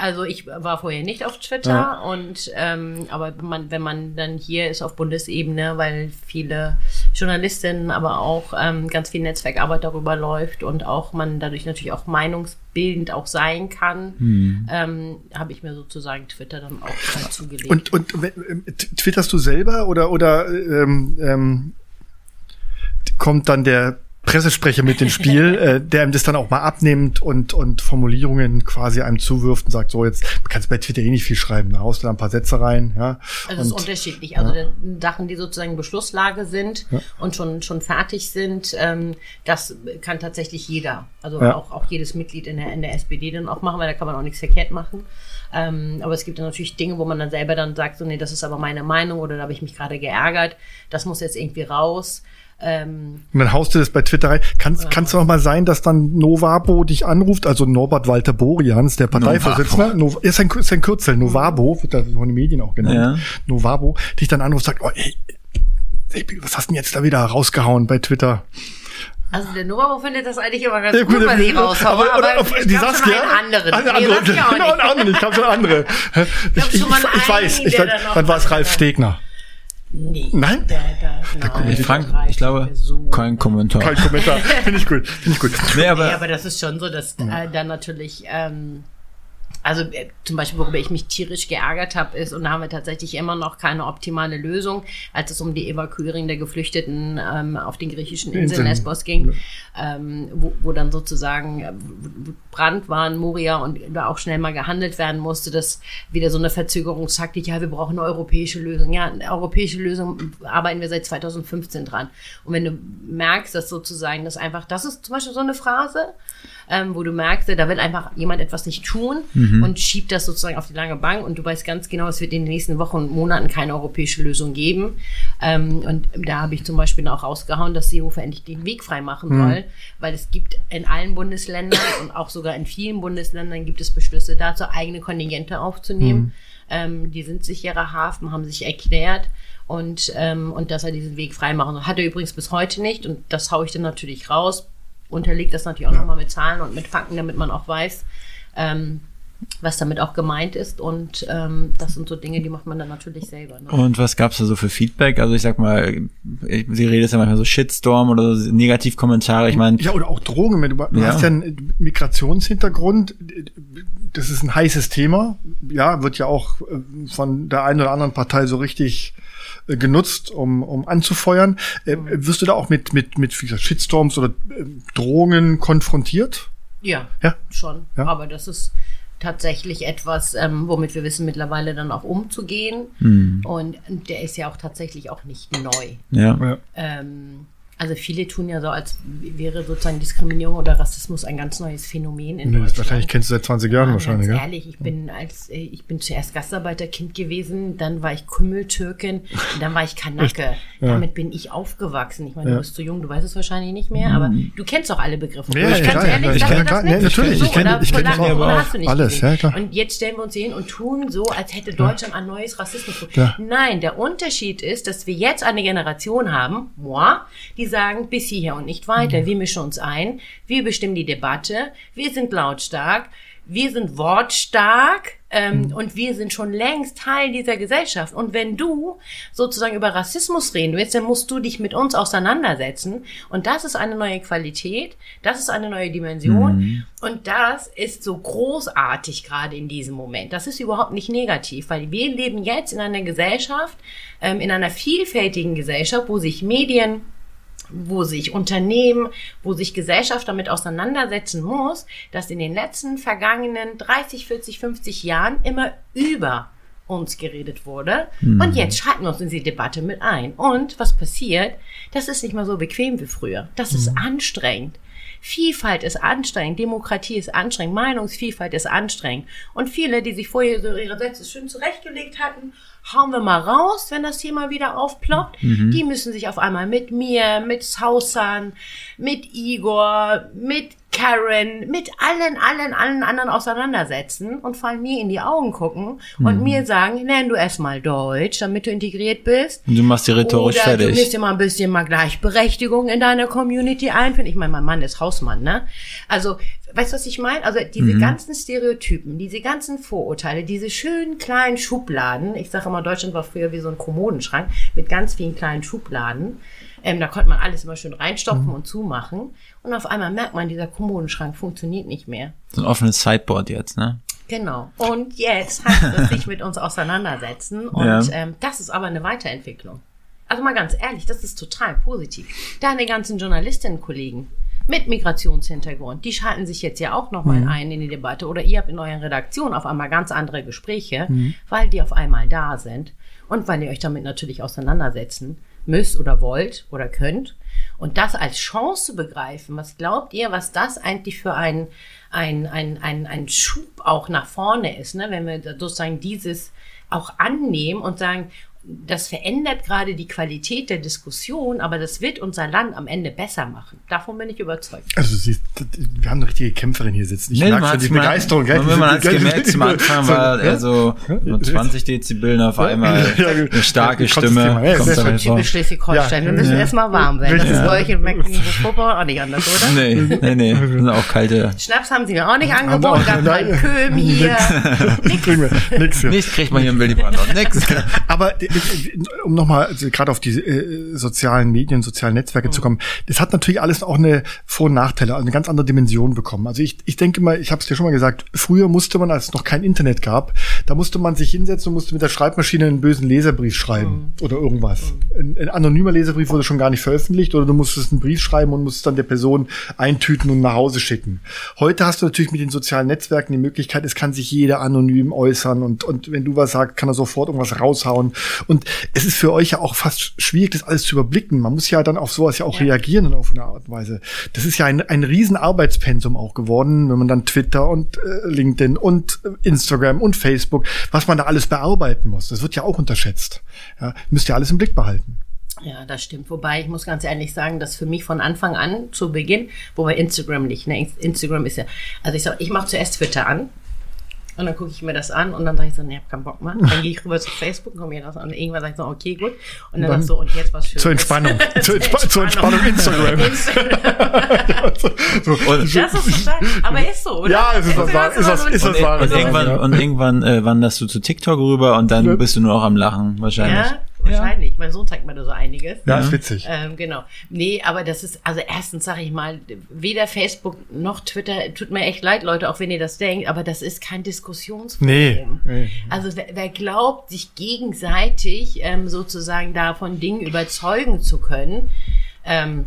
also ich war vorher nicht auf Twitter und ähm, aber wenn man, wenn man dann hier ist auf Bundesebene, weil viele Journalistinnen, aber auch ähm, ganz viel Netzwerkarbeit darüber läuft und auch man dadurch natürlich auch meinungsbildend auch sein kann, Hm. ähm, habe ich mir sozusagen Twitter dann auch mal zugelegt. Und, und ähm, twitterst du selber oder, oder ähm, ähm, kommt dann der Pressesprecher mit ins Spiel, äh, der ihm das dann auch mal abnimmt und, und Formulierungen quasi einem zuwirft und sagt, so jetzt du kannst bei Twitter eh nicht viel schreiben, da haust du da ein paar Sätze rein, ja. Also es ist unterschiedlich. Also da- Sachen, die sozusagen Beschlusslage sind und schon schon fertig sind, ähm, das kann tatsächlich jeder. Also Ja. auch, auch jedes Mitglied in der, in der SPD dann auch machen, weil da kann man auch nichts verkehrt machen. Ähm, aber es gibt dann natürlich Dinge, wo man dann selber dann sagt, so nee, das ist aber meine Meinung oder da habe ich mich gerade geärgert. Das muss jetzt irgendwie raus. Ähm, und dann haust du das bei Twitter rein. Kannst, kannst du noch mal sein, dass dann Novabo dich anruft, also Norbert Walter Borians, der Parteivorsitzende, Nov ist ein, ist ein Kürzel, Novabo, wird da von den Medien auch genannt, Ja. Novabo, dich dann anruft, sagt, oh, ey, was hast du denn jetzt da wieder rausgehauen bei Twitter? also der Novabo findet das eigentlich immer ganz Ja, gut, was ich raushaue, aber, oder, oder, ich die sagst schon ja, einen anderen. Einen Nee, anderen, sag ich auch ich glaube schon andere. Ich, ich, mal ich, weiß, ich, dann, dann war es Ralf Stegner. Nee. Nein? Der, der, nein, Ich, Frank, ich glaube, so. kein Kommentar. Kein Kommentar. Finde ich gut, finde ich gut. Nee, Nee, aber, aber das ist schon so, dass äh, dann natürlich, ähm, also äh, zum Beispiel, worüber ich mich tierisch geärgert habe, ist, und da haben wir tatsächlich immer noch keine optimale Lösung, als es um die Evakuierung der Geflüchteten ähm, auf den griechischen Inseln. Lesbos ging, ähm, wo, wo dann sozusagen äh, Brand war in Moria und da auch schnell mal gehandelt werden musste, dass wieder so eine Verzögerungstaktik, ja, wir brauchen eine europäische Lösung. Ja, eine europäische Lösung arbeiten wir seit 2015 dran. Und wenn du merkst, dass sozusagen das einfach, das ist zum Beispiel so eine Phrase, ähm, wo du merkst, da will einfach jemand etwas nicht tun und schiebt das sozusagen auf die lange Bank und du weißt ganz genau, es wird in den nächsten Wochen und Monaten keine europäische Lösung geben. Ähm, und da habe ich zum Beispiel auch rausgehauen, dass Seehofer endlich den Weg frei machen soll, weil es gibt in allen Bundesländern und auch sogar in vielen Bundesländern gibt es Beschlüsse dazu, eigene Kontingente aufzunehmen. Ähm, die sind sicherer Hafen, haben sich erklärt und, ähm, und dass er diesen Weg frei machen soll. Hat er übrigens bis heute nicht und das haue ich dann natürlich raus unterlegt das natürlich auch nochmal mit Zahlen und mit Fakten, damit man auch weiß, ähm, was damit auch gemeint ist. Und ähm, das sind so Dinge, die macht man dann natürlich selber. Ne? und was gab's da so für Feedback? Also ich sag mal, ich- sie redet ja manchmal so Shitstorm oder so Negativkommentare. Ich meine, Ja, oder auch Drogen. Du, du Ja. hast ja einen Migrationshintergrund. Das ist ein heißes Thema. Ja, wird ja auch äh, von der einen oder anderen Partei so richtig äh, genutzt, um, um anzufeuern. Äh, wirst du da auch mit, mit, mit wie gesagt, Shitstorms oder äh, Drohungen konfrontiert? Ja, Ja. schon. Ja. Aber das ist tatsächlich etwas, ähm, womit wir wissen mittlerweile dann auch umzugehen. Hm. Und der ist ja auch tatsächlich auch nicht neu. ja. Ja. Ähm, also viele tun ja so, als wäre sozusagen Diskriminierung oder Rassismus ein ganz neues Phänomen in das Deutschland. wahrscheinlich kennst du seit 20 Jahren Ja, wahrscheinlich, ganz ja? ehrlich, ich bin als äh, ich bin zuerst Gastarbeiterkind gewesen, dann war ich Kümmeltürkin, dann war ich Kanake. Damit bin ich aufgewachsen. Ich meine, Ja. du bist zu jung, du weißt es wahrscheinlich nicht mehr, aber du kennst doch alle Begriffe. Ja, ich ja, klar, ehrlich, ja, ich sag kenn- mir das klar, nicht. nee, natürlich, So, ich kenn- oder- ich kenn auch. Alles, ja, klar. Und jetzt stellen wir uns hier hin und tun so, als hätte Deutschland ein neues Rassismus. Ja. Nein, der Unterschied ist, dass wir jetzt eine Generation haben, moi, die sagen, bis hierher und nicht weiter. Wir mischen uns ein, wir bestimmen die Debatte, wir sind lautstark, wir sind wortstark ähm, und wir sind schon längst Teil dieser Gesellschaft. Und wenn du sozusagen über Rassismus reden willst, dann musst du dich mit uns auseinandersetzen. Und das ist eine neue Qualität, das ist eine neue Dimension. Und das ist so großartig gerade in diesem Moment. Das ist überhaupt nicht negativ, weil wir leben jetzt in einer Gesellschaft, ähm, in einer vielfältigen Gesellschaft, wo sich Medien wo sich Unternehmen, wo sich Gesellschaft damit auseinandersetzen muss, dass in den letzten vergangenen 30, 40, 50 Jahren immer über uns geredet wurde. Und jetzt schalten wir uns in die Debatte mit ein. Und was passiert? Das ist nicht mal so bequem wie früher. Das ist anstrengend. Vielfalt ist anstrengend, Demokratie ist anstrengend, Meinungsvielfalt ist anstrengend. Und viele, die sich vorher so ihre Sätze schön zurechtgelegt hatten, hauen wir mal raus, wenn das Thema wieder aufploppt. Die müssen sich auf einmal mit mir, mit Sausan, mit Igor, mit Karen, mit allen, allen, allen anderen auseinandersetzen und vor allem mir in die Augen gucken und mir sagen, nenn du erstmal Deutsch, damit du integriert bist. Und du machst die rhetorisch Oder fertig. du musst dir mal ein bisschen mal Gleichberechtigung in deiner Community einführen. Ich meine, mein Mann ist Hausmann, ne? Also, weißt du, was ich meine? Also diese Mhm. ganzen Stereotypen, diese ganzen Vorurteile, diese schönen kleinen Schubladen. Ich sage immer, Deutschland war früher wie so ein Kommodenschrank mit ganz vielen kleinen Schubladen. Ähm, da konnte man alles immer schön reinstopfen Mhm. und zumachen. Und auf einmal merkt man, dieser Kommodenschrank funktioniert nicht mehr. So ein offenes Sideboard jetzt, ne? Genau. Und jetzt heißt es sich mit uns auseinandersetzen. Und Ja. ähm, das ist aber eine Weiterentwicklung. Also mal ganz ehrlich, das ist total positiv. Deine ganzen Journalistinnen-Kollegen mit Migrationshintergrund, die schalten sich jetzt ja auch nochmal Mhm. ein in die Debatte. Oder ihr habt in euren Redaktionen auf einmal ganz andere Gespräche, Mhm. weil die auf einmal da sind. Und weil ihr euch damit natürlich auseinandersetzen müsst oder wollt oder könnt. Und das als Chance begreifen, was glaubt ihr, was das eigentlich für ein, ein, ein, ein, ein Schub auch nach vorne ist, ne? wenn wir sozusagen dieses auch annehmen und sagen, das verändert gerade die Qualität der Diskussion, aber das wird unser Land am Ende besser machen. Davon bin ich überzeugt. Also sie, wir haben eine richtige Kämpferin hier sitzen. Ich Nee, merke man schon die mal- Begeisterung. gell? Man, man hat gemerkt, zum Anfang war so nur 20 Dezibel auf einmal Ja, ja. eine starke Ja, Stimme. Ja, kommt halt vor. Typisch Schleswig-Holstein. Ja. Wir müssen Ja. erstmal warm werden. Das ist Ja. bei euch in Mecklenburg-Vorpommern auch nicht anders, oder? Nee, nee, nee. Das sind auch kalte. Schnaps haben sie mir auch nicht Haben angeboten. Gab keinen. Köhm hier. Kriegen wir Nix hier. Nichts kriegt man hier im Willy Brandt. Nix. Aber um nochmal also gerade auf die äh, sozialen Medien, sozialen Netzwerke zu kommen, das hat natürlich alles auch eine Vor- und Nachteile, also eine ganz andere Dimension bekommen. Also ich, ich denke mal, ich habe es dir schon mal gesagt, früher musste man, als es noch kein Internet gab, da musste man sich hinsetzen und musste mit der Schreibmaschine einen bösen Leserbrief schreiben oder irgendwas. Ein, ein anonymer Leserbrief wurde schon gar nicht veröffentlicht oder du musstest einen Brief schreiben und musstest dann der Person eintüten und nach Hause schicken. Heute hast du natürlich mit den sozialen Netzwerken die Möglichkeit, es kann sich jeder anonym äußern und, und wenn du was sagst, kann er sofort irgendwas raushauen. Und es ist für euch ja auch fast schwierig, das alles zu überblicken. Man muss ja dann auf sowas ja auch Ja. reagieren auf eine Art und Weise. Das ist ja ein, ein riesen Arbeitspensum auch geworden, wenn man dann Twitter und äh, LinkedIn und äh, Instagram und Facebook, was man da alles bearbeiten muss. Das wird ja auch unterschätzt. Ja, müsst ihr alles im Blick behalten. Ja, das stimmt. Wobei ich muss ganz ehrlich sagen, dass für mich von Anfang an zu Beginn, wobei Instagram nicht, ne? Instagram ist ja, also ich sag, ich mache zuerst Twitter an und dann gucke ich mir das an und dann sage ich so, ne, hab keinen Bock mehr. Dann gehe ich rüber zu Facebook, komme mir das an und irgendwann sage ich so, okay, gut. Und dann, Dann so, und jetzt was Schönes. Zur Entspannung. zur, Entspa zur Entspannung Instagram. so, Und, Das ist total, aber ist so, oder? Ja, es ist Instagram ist immer was- so ein- ist was und, Wahres. und irgendwann, und irgendwann äh, wanderst du zu TikTok rüber und dann bist du nur auch am Lachen, wahrscheinlich. Ja, wahrscheinlich. Mein Sohn zeigt mir da so einiges. ja, ist witzig. Ähm, genau. Nee, aber das ist, also erstens sage ich mal, weder Facebook noch Twitter, tut mir echt leid, Leute, auch wenn ihr das denkt, aber das ist kein Diskussionsforum. Nee, nee. Also wer, wer glaubt, sich gegenseitig ähm, sozusagen davon Dingen überzeugen zu können, ähm,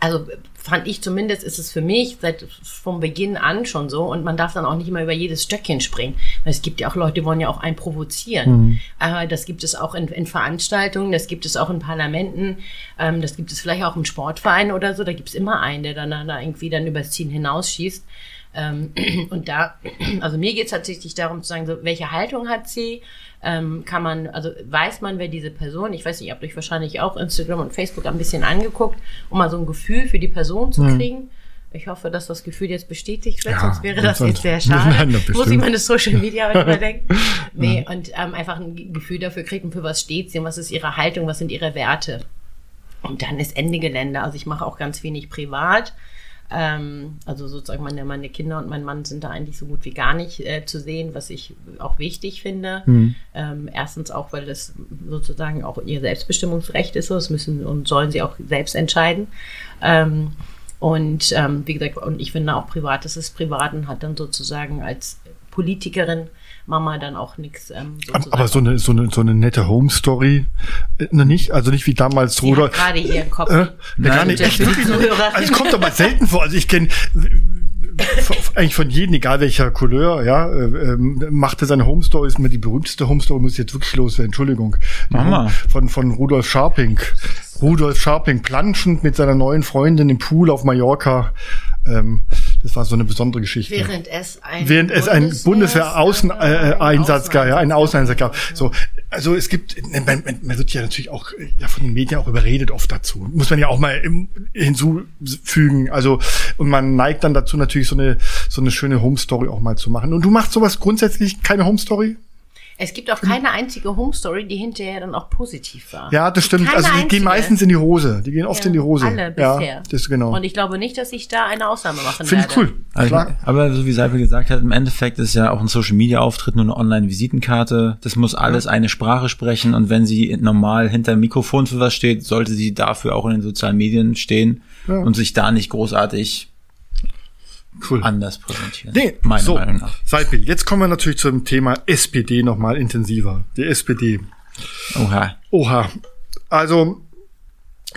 also fand ich zumindest, ist es für mich seit vom Beginn an schon so und man darf dann auch nicht immer über jedes Stöckchen springen. Weil es gibt ja auch Leute, die wollen ja auch einen provozieren. Aber das gibt es auch in, in Veranstaltungen, das gibt es auch in Parlamenten, ähm, das gibt es vielleicht auch im Sportverein oder so. Da gibt es immer einen, der dann da irgendwie dann übers Ziel hinausschießt. Ähm, und da, also mir geht es tatsächlich darum zu sagen, so, welche Haltung hat sie? Ähm, kann man, also weiß man, wer diese Person, ich weiß nicht, ihr habt euch wahrscheinlich auch Instagram und Facebook ein bisschen angeguckt, um mal so ein Gefühl für die Person zu kriegen. Ich hoffe, dass das Gefühl jetzt bestätigt wird, Ja, sonst wäre das jetzt sehr Nein, schade. das Muss ich meine Social Media überdenken. Nee, und ähm, einfach ein Gefühl dafür kriegen, für was steht sie und was ist ihre Haltung, was sind ihre Werte. Und dann ist Ende Gelände. Also ich mache auch ganz wenig privat. Ähm, also sozusagen meine, meine Kinder und mein Mann sind da eigentlich so gut wie gar nicht äh, zu sehen, was ich auch wichtig finde. Ähm, erstens auch, weil das sozusagen auch ihr Selbstbestimmungsrecht ist. Das müssen und sollen sie auch selbst entscheiden. Ähm, und ähm, wie gesagt, und ich finde auch privat, das ist privat und hat dann sozusagen als Politikerin Mama dann auch nichts ähm, sozusagen. Aber so eine, so eine, so eine nette Home Story, äh, noch nicht? Also nicht wie damals Ruder. hat gerade ihren Kopf. Äh, ja, gar Nein, nicht. Echt, wirklich? Also es kommt aber selten vor. Also ich kenne eigentlich von jedem, egal welcher Couleur, ja, äh, ähm, machte seine Home Story, ist mir die berühmteste Home Story, muss ich jetzt wirklich loswerden, Entschuldigung. Mama. Von, von Rudolf Scharping. Rudolf Scharpling planschend mit seiner neuen Freundin im Pool auf Mallorca. Ähm, das war so eine besondere Geschichte. Während es ein Während es ein Bundeswehr-Außeneinsatz gab, ja, einen Außeneinsatz gab. So, also es gibt, man, man wird ja natürlich auch ja, von den Medien auch überredet oft dazu. Muss man ja auch mal im, hinzufügen. Also und man neigt dann dazu natürlich so eine so eine schöne Home Story auch mal zu machen. Und du machst sowas grundsätzlich keine Home Story? Es gibt auch keine einzige Home Story, die hinterher dann auch positiv war. Ja, das stimmt. Keine also die einzige. gehen meistens in die Hose. Die gehen oft Ja, in die Hose. alle bisher. Ja, das ist genau. Und ich glaube nicht, dass ich da eine Ausnahme machen Finde werde. ich cool. Also, Klar. aber so wie Seipel gesagt hat, im Endeffekt ist ja auch ein Social Media Auftritt nur eine Online-Visitenkarte. Das muss alles eine Sprache sprechen und wenn sie normal hinter dem Mikrofon für was steht, sollte sie dafür auch in den sozialen Medien stehen Ja. und sich da nicht großartig Cool. anders präsentieren. Nee, meiner so, Meinung nach. Seipel, jetzt kommen wir natürlich zum Thema SPD nochmal intensiver. Die SPD. Oha. Oha. Also,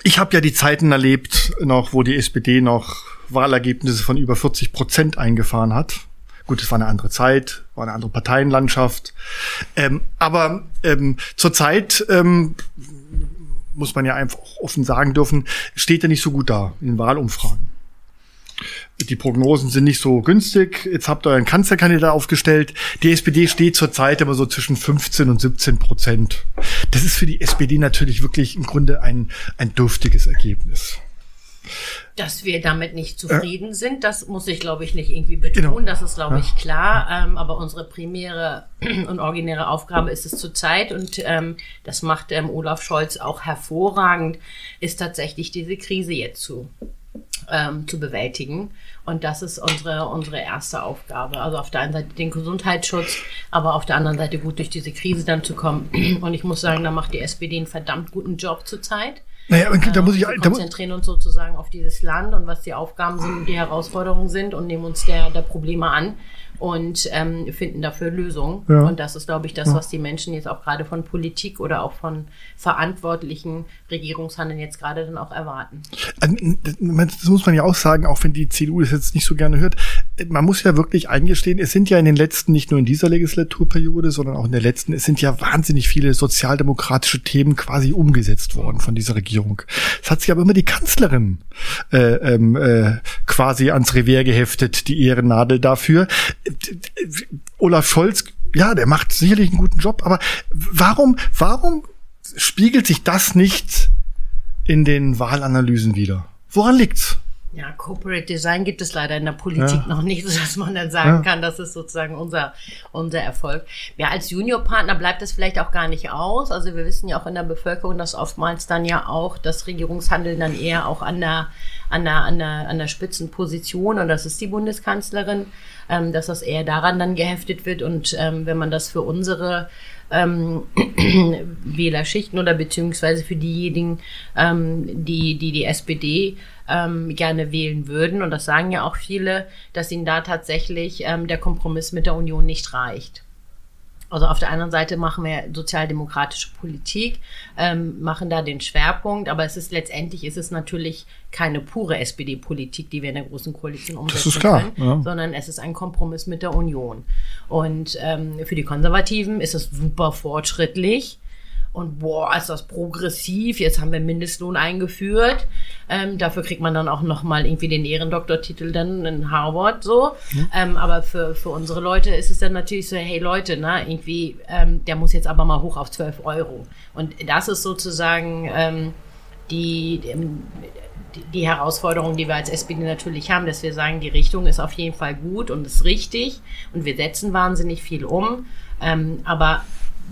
ich habe ja die Zeiten erlebt, noch, wo die SPD noch Wahlergebnisse von über 40 Prozent eingefahren hat. Gut, es war eine andere Zeit, war eine andere Parteienlandschaft. Ähm, aber ähm, zurzeit ähm, muss man ja einfach offen sagen dürfen, steht er nicht so gut da in den Wahlumfragen. Die Prognosen sind nicht so günstig. Jetzt habt ihr euren Kanzlerkandidat aufgestellt. Die SPD steht zurzeit immer so zwischen 15 und 17 Prozent. Das ist für die SPD natürlich wirklich im Grunde ein, ein dürftiges Ergebnis. Dass wir damit nicht zufrieden sind, das muss ich, glaube ich, nicht irgendwie betonen. Genau. Das ist, glaube ich, klar. Ähm, aber unsere primäre und originäre Aufgabe ist es zurzeit, und ähm, das macht ähm, Olaf Scholz auch hervorragend, ist tatsächlich diese Krise jetzt zu, ähm, zu bewältigen. Und das ist unsere, unsere erste Aufgabe. Also auf der einen Seite den Gesundheitsschutz, aber auf der anderen Seite gut durch diese Krise dann zu kommen. Und ich muss sagen, da macht die SPD einen verdammt guten Job zurzeit. Naja, und da muss ich, wir konzentrieren uns sozusagen auf dieses Land und was die Aufgaben sind und die Herausforderungen sind und nehmen uns der, der Probleme an und ähm, finden dafür Lösungen. Ja. Und das ist, glaube ich, das, was die Menschen jetzt auch gerade von Politik oder auch von verantwortlichen Regierungshandeln jetzt gerade dann auch erwarten. Also, das muss man ja auch sagen, auch wenn die CDU das jetzt nicht so gerne hört. Man muss ja wirklich eingestehen, es sind ja in den letzten, nicht nur in dieser Legislaturperiode, sondern auch in der letzten, es sind ja wahnsinnig viele sozialdemokratische Themen quasi umgesetzt worden von dieser Regierung. Es hat sich aber immer die Kanzlerin äh, ähm, äh, quasi ans Revier geheftet, die Ehrennadel dafür. Olaf Scholz, ja, der macht sicherlich einen guten Job, aber warum, warum spiegelt sich das nicht in den Wahlanalysen wieder? Woran liegt's? Ja, Corporate Design gibt es leider in der Politik Ja. noch nicht, sodass man dann sagen Ja. kann, das ist sozusagen unser, unser Erfolg. Ja, als Juniorpartner bleibt es vielleicht auch gar nicht aus. Also wir wissen ja auch in der Bevölkerung, dass oftmals dann ja auch das Regierungshandeln dann eher auch an der, an der, an der, an der Spitzenposition, und das ist die Bundeskanzlerin, ähm, dass das eher daran dann geheftet wird. Und ähm, wenn man das für unsere ähm, Wählerschichten oder beziehungsweise für diejenigen, ähm, die, die die SPD ähm, gerne wählen würden. Und das sagen ja auch viele, dass ihnen da tatsächlich ähm, der Kompromiss mit der Union nicht reicht. Also auf der anderen Seite machen wir sozialdemokratische Politik, ähm, machen da den Schwerpunkt, aber es ist letztendlich ist es natürlich keine pure SPD-Politik, die wir in der großen Koalition umsetzen ist klar, können, ja. sondern es ist ein Kompromiss mit der Union. Und ähm, für die Konservativen ist es super fortschrittlich. Und boah, ist das progressiv. Jetzt haben wir Mindestlohn eingeführt. Ähm, dafür kriegt man dann auch nochmal irgendwie den Ehrendoktortitel dann in Harvard so. Ähm, aber für, für unsere Leute ist es dann natürlich so, hey Leute, ne, irgendwie, ähm, der muss jetzt aber mal hoch auf 12 Euro. Und das ist sozusagen ähm, die, ähm, die, die Herausforderung, die wir als SPD natürlich haben, dass wir sagen, die Richtung ist auf jeden Fall gut und ist richtig und wir setzen wahnsinnig viel um. Ähm, aber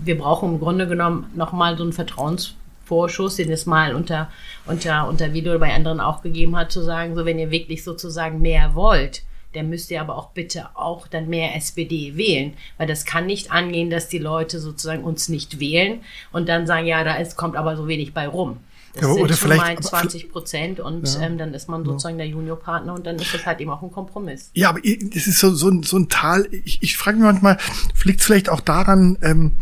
wir brauchen im Grunde genommen nochmal so einen Vertrauensvorschuss, den es mal unter, unter, unter Video bei anderen auch gegeben hat, zu sagen, so wenn ihr wirklich sozusagen mehr wollt, dann müsst ihr aber auch bitte auch dann mehr SPD wählen, weil das kann nicht angehen, dass die Leute sozusagen uns nicht wählen und dann sagen, ja, da ist, kommt aber so wenig bei rum. Das ja, oder sind vielleicht mal 20 Prozent und ja, ähm, dann ist man sozusagen ja. der Juniorpartner und dann ist das halt eben auch ein Kompromiss. Ja, aber das ist so, so, ein, so ein Tal. Ich, ich frage mich manchmal, liegt es vielleicht auch daran, ähm,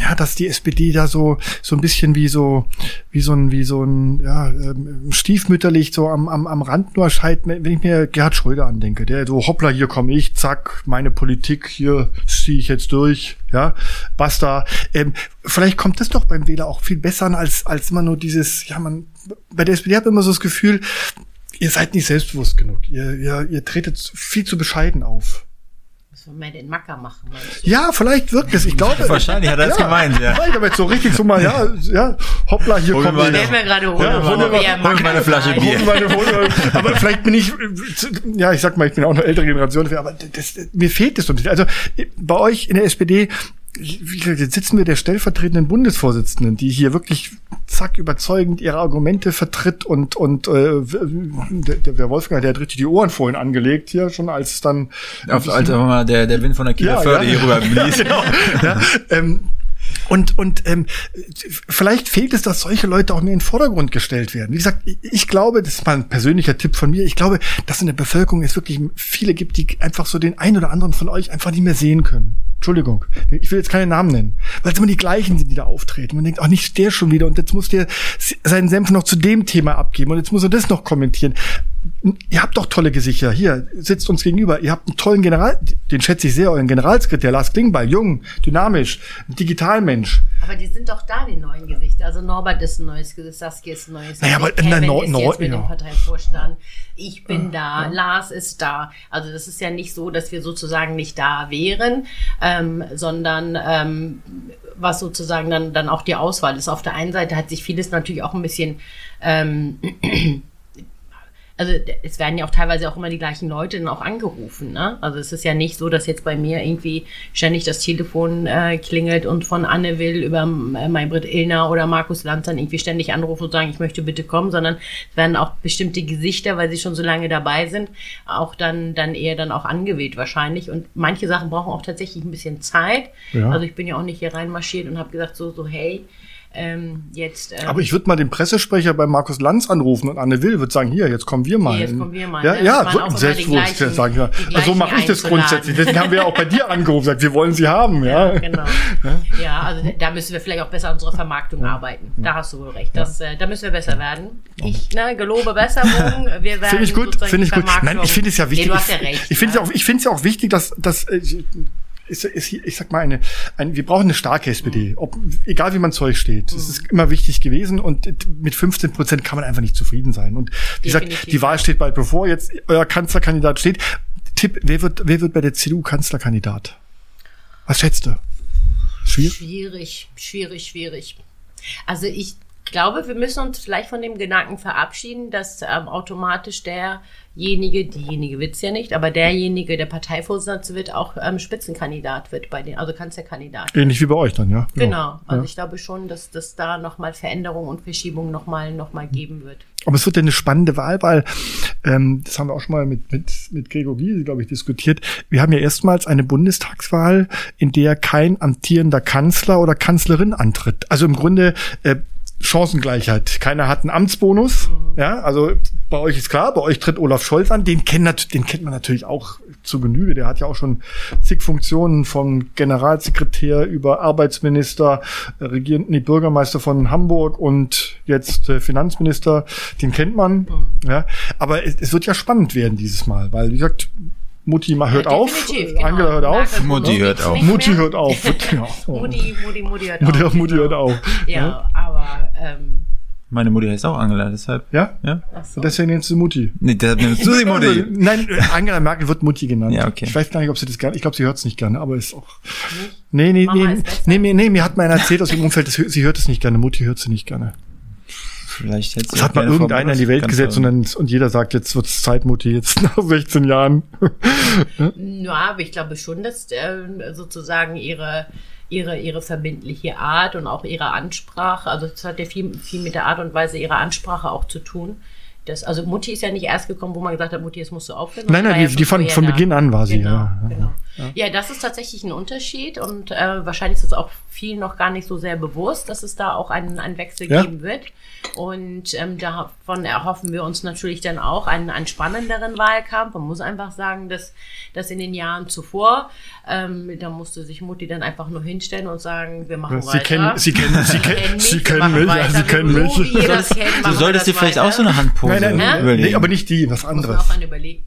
ja, dass die SPD da so so ein bisschen wie so wie so ein wie so ein ja ähm, stiefmütterlich so am am, am Rand nur scheint, wenn ich mir Gerhard Schröder andenke, der so hoppla hier komme ich, zack meine Politik hier ziehe ich jetzt durch, ja basta. Ähm, vielleicht kommt das doch beim Wähler auch viel besser an als als immer nur dieses ja man bei der SPD hat man immer so das Gefühl ihr seid nicht selbstbewusst genug, ihr ihr, ihr tretet viel zu bescheiden auf. Müssen wir den Macker machen. Ja, vielleicht wirkt es. Ich glaube. Wahrscheinlich hat er das ja, gemeint, ja. Ich habe jetzt so richtig so mal, ja, ja, hoppla, hier kommt meine, ich. mir gerade hol, ja, hol, hol, hol, hol meine Flasche Bier. Meine, hol, aber vielleicht bin ich, ja, ich sag mal, ich bin auch eine ältere Generation, aber das, mir fehlt es so ein bisschen. Also bei euch in der SPD jetzt sitzen wir der stellvertretenden Bundesvorsitzenden, die hier wirklich zack überzeugend ihre Argumente vertritt und und äh, der, der Wolfgang, der hat richtig die Ohren vorhin angelegt hier schon als dann auf, als mal der der Wind von der Kieler ja, Förde ja. hier rüber blies. ja, genau. ja, ähm, und, und ähm, vielleicht fehlt es, dass solche Leute auch mehr in den Vordergrund gestellt werden. Wie gesagt, ich glaube, das ist mal ein persönlicher Tipp von mir, ich glaube, dass in der Bevölkerung es wirklich viele gibt, die einfach so den einen oder anderen von euch einfach nicht mehr sehen können. Entschuldigung, ich will jetzt keine Namen nennen, weil es immer die gleichen sind, die da auftreten. Man denkt, ach, nicht der schon wieder und jetzt muss der seinen Senf noch zu dem Thema abgeben und jetzt muss er das noch kommentieren ihr habt doch tolle Gesichter. Hier sitzt uns gegenüber. Ihr habt einen tollen General, den schätze ich sehr, euren Generalsekretär Lars Klingbeil, jung, dynamisch, Digitalmensch. Aber die sind doch da, die neuen Gesichter. Also Norbert ist ein neues Gesicht, Saskia ist ein neues Gesicht. Naja, aber Kevin na, no, ist no, jetzt mit ja. dem Parteivorstand. Ich bin ja, da, ja. Lars ist da. Also das ist ja nicht so, dass wir sozusagen nicht da wären, ähm, sondern ähm, was sozusagen dann, dann auch die Auswahl ist. Auf der einen Seite hat sich vieles natürlich auch ein bisschen ähm, also es werden ja auch teilweise auch immer die gleichen Leute dann auch angerufen. Ne? Also es ist ja nicht so, dass jetzt bei mir irgendwie ständig das Telefon äh, klingelt und von Anne Will über äh, Maybrit Illner oder Markus Lanz dann irgendwie ständig anrufen und sagen, ich möchte bitte kommen, sondern es werden auch bestimmte Gesichter, weil sie schon so lange dabei sind, auch dann, dann eher dann auch angewählt wahrscheinlich. Und manche Sachen brauchen auch tatsächlich ein bisschen Zeit. Ja. Also ich bin ja auch nicht hier reinmarschiert und habe gesagt so, so hey, ähm, jetzt. Ähm, Aber ich würde mal den Pressesprecher bei Markus Lanz anrufen und Anne Will würde sagen, hier, jetzt kommen wir mal. Hier, jetzt kommen wir mal. Ja, ne? ja, so, selbstbewusst sagen. Ja. Also so mache ich das grundsätzlich. Deswegen haben wir ja auch bei dir angerufen, gesagt, wir wollen sie haben. Ja, ja genau. ja, also da müssen wir vielleicht auch besser an unserer Vermarktung arbeiten. Da hast du wohl recht. Das, äh, da müssen wir besser werden. Ich ne, gelobe Besserung. Wir werden finde ich gut. Finde ich gut. Nein, ich finde es ja wichtig. Nee, du hast ja recht. Ich, ich finde es ja auch, ich ja auch wichtig, dass, dass äh, ist, ist, ich sag mal, eine, ein, wir brauchen eine starke SPD, ob, egal wie man Zeug steht. Das ist immer wichtig gewesen und mit 15 Prozent kann man einfach nicht zufrieden sein. Und wie gesagt, die Wahl steht bald bevor, jetzt euer Kanzlerkandidat steht. Tipp, wer wird, wer wird bei der CDU Kanzlerkandidat? Was schätzt du? Schwierig? Schwierig, schwierig, schwierig. Also ich glaube, wir müssen uns vielleicht von dem Gedanken verabschieden, dass ähm, automatisch der derjenige, diejenige wird's ja nicht, aber derjenige, der Parteivorsitzende wird, auch ähm, Spitzenkandidat wird bei den, also Kanzlerkandidat. Ähnlich wie bei euch dann, ja. Genau. Also ja. ich glaube schon, dass dass da nochmal Veränderungen und Verschiebungen nochmal noch mal geben wird. Aber es wird ja eine spannende Wahl, weil ähm, das haben wir auch schon mal mit, mit, mit Gregor Gysi, glaube ich, diskutiert. Wir haben ja erstmals eine Bundestagswahl, in der kein amtierender Kanzler oder Kanzlerin antritt. Also im Grunde äh, Chancengleichheit. Keiner hat einen Amtsbonus. Mhm. Ja, also bei euch ist klar, bei euch tritt Olaf Scholz an. Den kennt, den kennt man natürlich auch zu Genüge. Der hat ja auch schon zig Funktionen vom Generalsekretär über Arbeitsminister, äh, regierenden nee, Bürgermeister von Hamburg und jetzt äh, Finanzminister. Den kennt man. Mhm. Ja, aber es, es wird ja spannend werden dieses Mal, weil wie gesagt, Mutti mal hört ja, auf, genau. Angela hört auf. Mutti hört auf. Mutti hört auf. Mutti, Mutti, Mutti hört Mutti, auf. Mutti hört auf. Ja, aber ähm, meine Mutti heißt auch Angela, deshalb. Ja? Ja. So. Deswegen nennst du Mutti. Nee, deshalb nennst du sie Mutti. Nein, Angela Merkel wird Mutti genannt. Ja, okay. Ich weiß gar nicht, ob sie das gerne, ich glaube, sie hört es nicht gerne, aber ist auch. Nee, nee, nee, nee, nee, nee, mir hat mal einer erzählt aus dem Umfeld, dass, sie hört es nicht gerne, Mutti hört sie nicht gerne. Vielleicht hätte Das hat mal irgendeiner in die Welt gesetzt und, dann, und jeder sagt, jetzt wird es Zeit, Mutti, jetzt nach 16 Jahren. ja, aber ich glaube schon, dass äh, sozusagen ihre ihre, ihre verbindliche Art und auch ihre Ansprache, also das hat ja viel, viel mit der Art und Weise ihrer Ansprache auch zu tun. Das, also Mutti ist ja nicht erst gekommen, wo man gesagt hat, Mutti, jetzt musst du aufhören. Nein, nein, die, ja die von, von Beginn an war sie. Genau, ja. genau. Ja. das ist tatsächlich ein Unterschied und äh, wahrscheinlich ist es auch vielen noch gar nicht so sehr bewusst, dass es da auch einen, einen Wechsel ja. geben wird. Und ähm, davon erhoffen wir uns natürlich dann auch einen, einen spannenderen Wahlkampf. Man muss einfach sagen, dass, dass in den Jahren zuvor, ähm, da musste sich Mutti dann einfach nur hinstellen und sagen, wir machen Sie weiter. Kennen, Sie kennen, Sie kennen, Sie kennen mich, ja, Sie kennen mich. du solltest dir vielleicht auch so eine Handpose nein, nein, überlegen. Nee, aber nicht die, was anderes. Muss auch eine überlegen.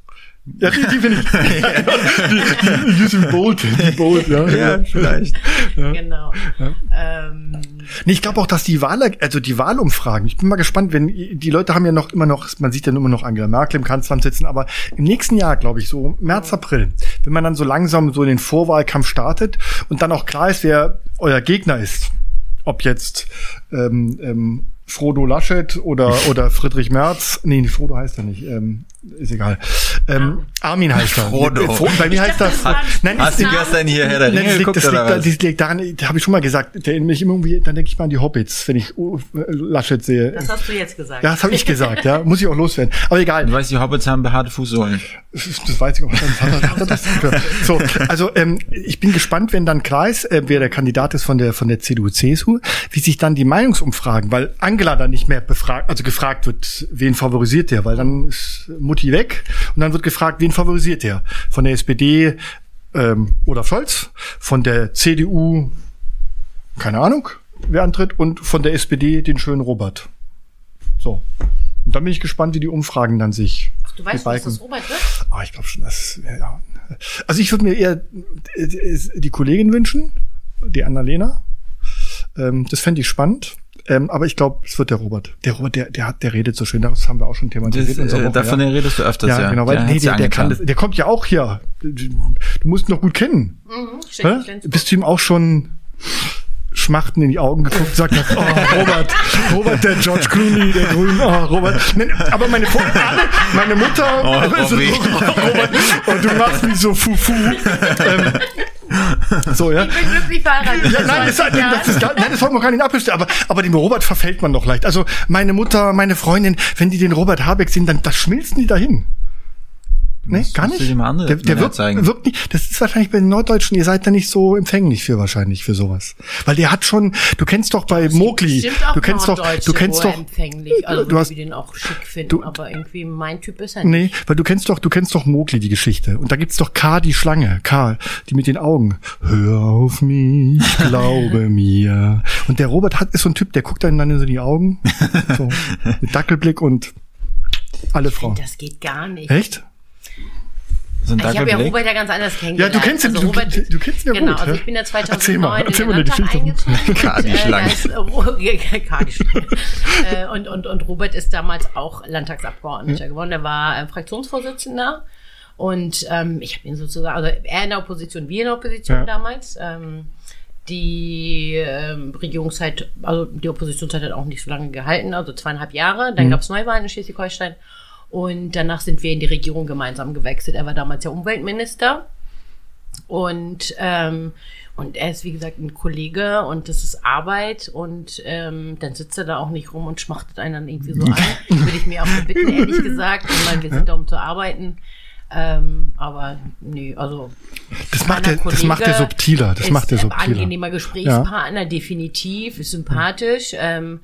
Ja, die, die finde ich. die, die, Usain Bolt, die Bolt, ja. Ja, vielleicht. Ja. Genau. Ja. Ähm. Nee, ich glaube auch, dass die Wahl, also die Wahlumfragen, ich bin mal gespannt, wenn die Leute haben ja noch immer noch, man sieht ja immer noch Angela Merkel im Kanzleramt sitzen, aber im nächsten Jahr, glaube ich, so März, April, wenn man dann so langsam so in den Vorwahlkampf startet und dann auch klar ist, wer euer Gegner ist, ob jetzt ähm, ähm, Frodo Laschet oder, oder Friedrich Merz. Nee, Frodo heißt er nicht. Ähm, ist egal. Ähm, Armin heißt er. Frodo. Frodo. Bei mir heißt das. Nein, Hast du gestern hier Herr der Ringe nein, geguckt, das liegt, das liegt, das liegt daran, da habe ich schon mal gesagt, der mich immer irgendwie, dann denke ich mal an die Hobbits, wenn ich uh, Laschet sehe. Das hast du jetzt gesagt. Ja, das habe ich gesagt, ja. Muss ich auch loswerden. Aber egal. Du weißt, die Hobbits haben behaarte Fußsohlen. Das weiß ich auch. Hat das so, also ähm, ich bin gespannt, wenn dann klar ist, äh, wer der Kandidat ist von der von der CDU CSU, wie sich dann die Meinungsumfragen, weil Angela dann nicht mehr befragt, also gefragt wird, wen favorisiert der, weil dann ist Mutti weg und dann wird gefragt, wen favorisiert der? Von der SPD ähm, oder Scholz, von der CDU, keine Ahnung, wer antritt, und von der SPD den schönen Robert. So. Und dann bin ich gespannt, wie die Umfragen dann sich. Ach, du weißt, was das Robert wird? Ah, ich glaube schon, dass. Ja. Also ich würde mir eher die Kollegin wünschen, die Annalena. Ähm, das fände ich spannend. Ähm, aber ich glaube, es wird der Robert. Der Robert, der, der hat, der redet so schön. Das haben wir auch schon thematisiert. Das, äh, davon ja. redest du öfters, ja. ja. Genau, weil, der nee, der, der kann das, der kommt ja auch hier. Du musst ihn noch gut kennen. Mhm, Bist du ihm auch schon Schmachten in die Augen geguckt und sagt, oh, Robert, Robert, der George Clooney, der Grün, oh, Robert. Aber meine, alle, meine Mutter, oh, also, Robert, und du machst mich so fufu. Ähm, so, ja. Ich bin glücklich verheiratet. Ja, nein, das, das, ist, nein, das wollen wir gar nicht abbestellen, aber, aber dem Robert verfällt man noch leicht. Also meine Mutter, meine Freundin, wenn die den Robert Habeck sehen, dann das schmilzen die dahin. Nee, gar nicht. Der, der wirkt, wirkt nicht. Das ist wahrscheinlich bei den Norddeutschen, ihr seid da nicht so empfänglich für wahrscheinlich für sowas. Weil der hat schon, du kennst doch bei Mogli, du kennst doch, du kennst doch, empfänglich, also du hast, den auch schick finden, du, aber irgendwie mein Typ ist er nicht. Nee, weil du kennst doch, du kennst doch Mogli, die Geschichte. Und da gibt's doch K, die Schlange, K, die mit den Augen. Hör auf mich, glaube mir. Und der Robert hat, ist so ein Typ, der guckt dann dann in so die Augen, so, mit Dackelblick und alle Frauen. Das geht gar nicht. Echt? So ich habe ja Robert ja ganz anders kennengelernt. Ja, du kennst ihn, also Robert, du, du, kennst ihn ja genau, gut. Genau, also ich bin ja 2009 erzähl mal, in den Landtag eingezogen. Kadi-Schlange. Äh, und, und, und Robert ist damals auch Landtagsabgeordneter hm. geworden. Er war äh, Fraktionsvorsitzender. Und ähm, ich habe ihn sozusagen, also er in der Opposition, wir in der Opposition ja. damals. Ähm, die ähm, Regierungszeit, also die Oppositionszeit hat auch nicht so lange gehalten, also zweieinhalb Jahre. Dann mhm. gab es Neuwahlen in Schleswig-Holstein. Und danach sind wir in die Regierung gemeinsam gewechselt. Er war damals ja Umweltminister. Und, ähm, und er ist, wie gesagt, ein Kollege und das ist Arbeit und ähm, dann sitzt er da auch nicht rum und schmachtet einen dann irgendwie so an. Würde ich mir auch bitten, ehrlich gesagt. Ich meine, wir sind da, um zu arbeiten. Ähm, aber nee, also. Das macht, er, das macht er subtiler. Das macht er subtiler. Angenehmer Gesprächspartner, ja. definitiv, ist sympathisch. Ähm,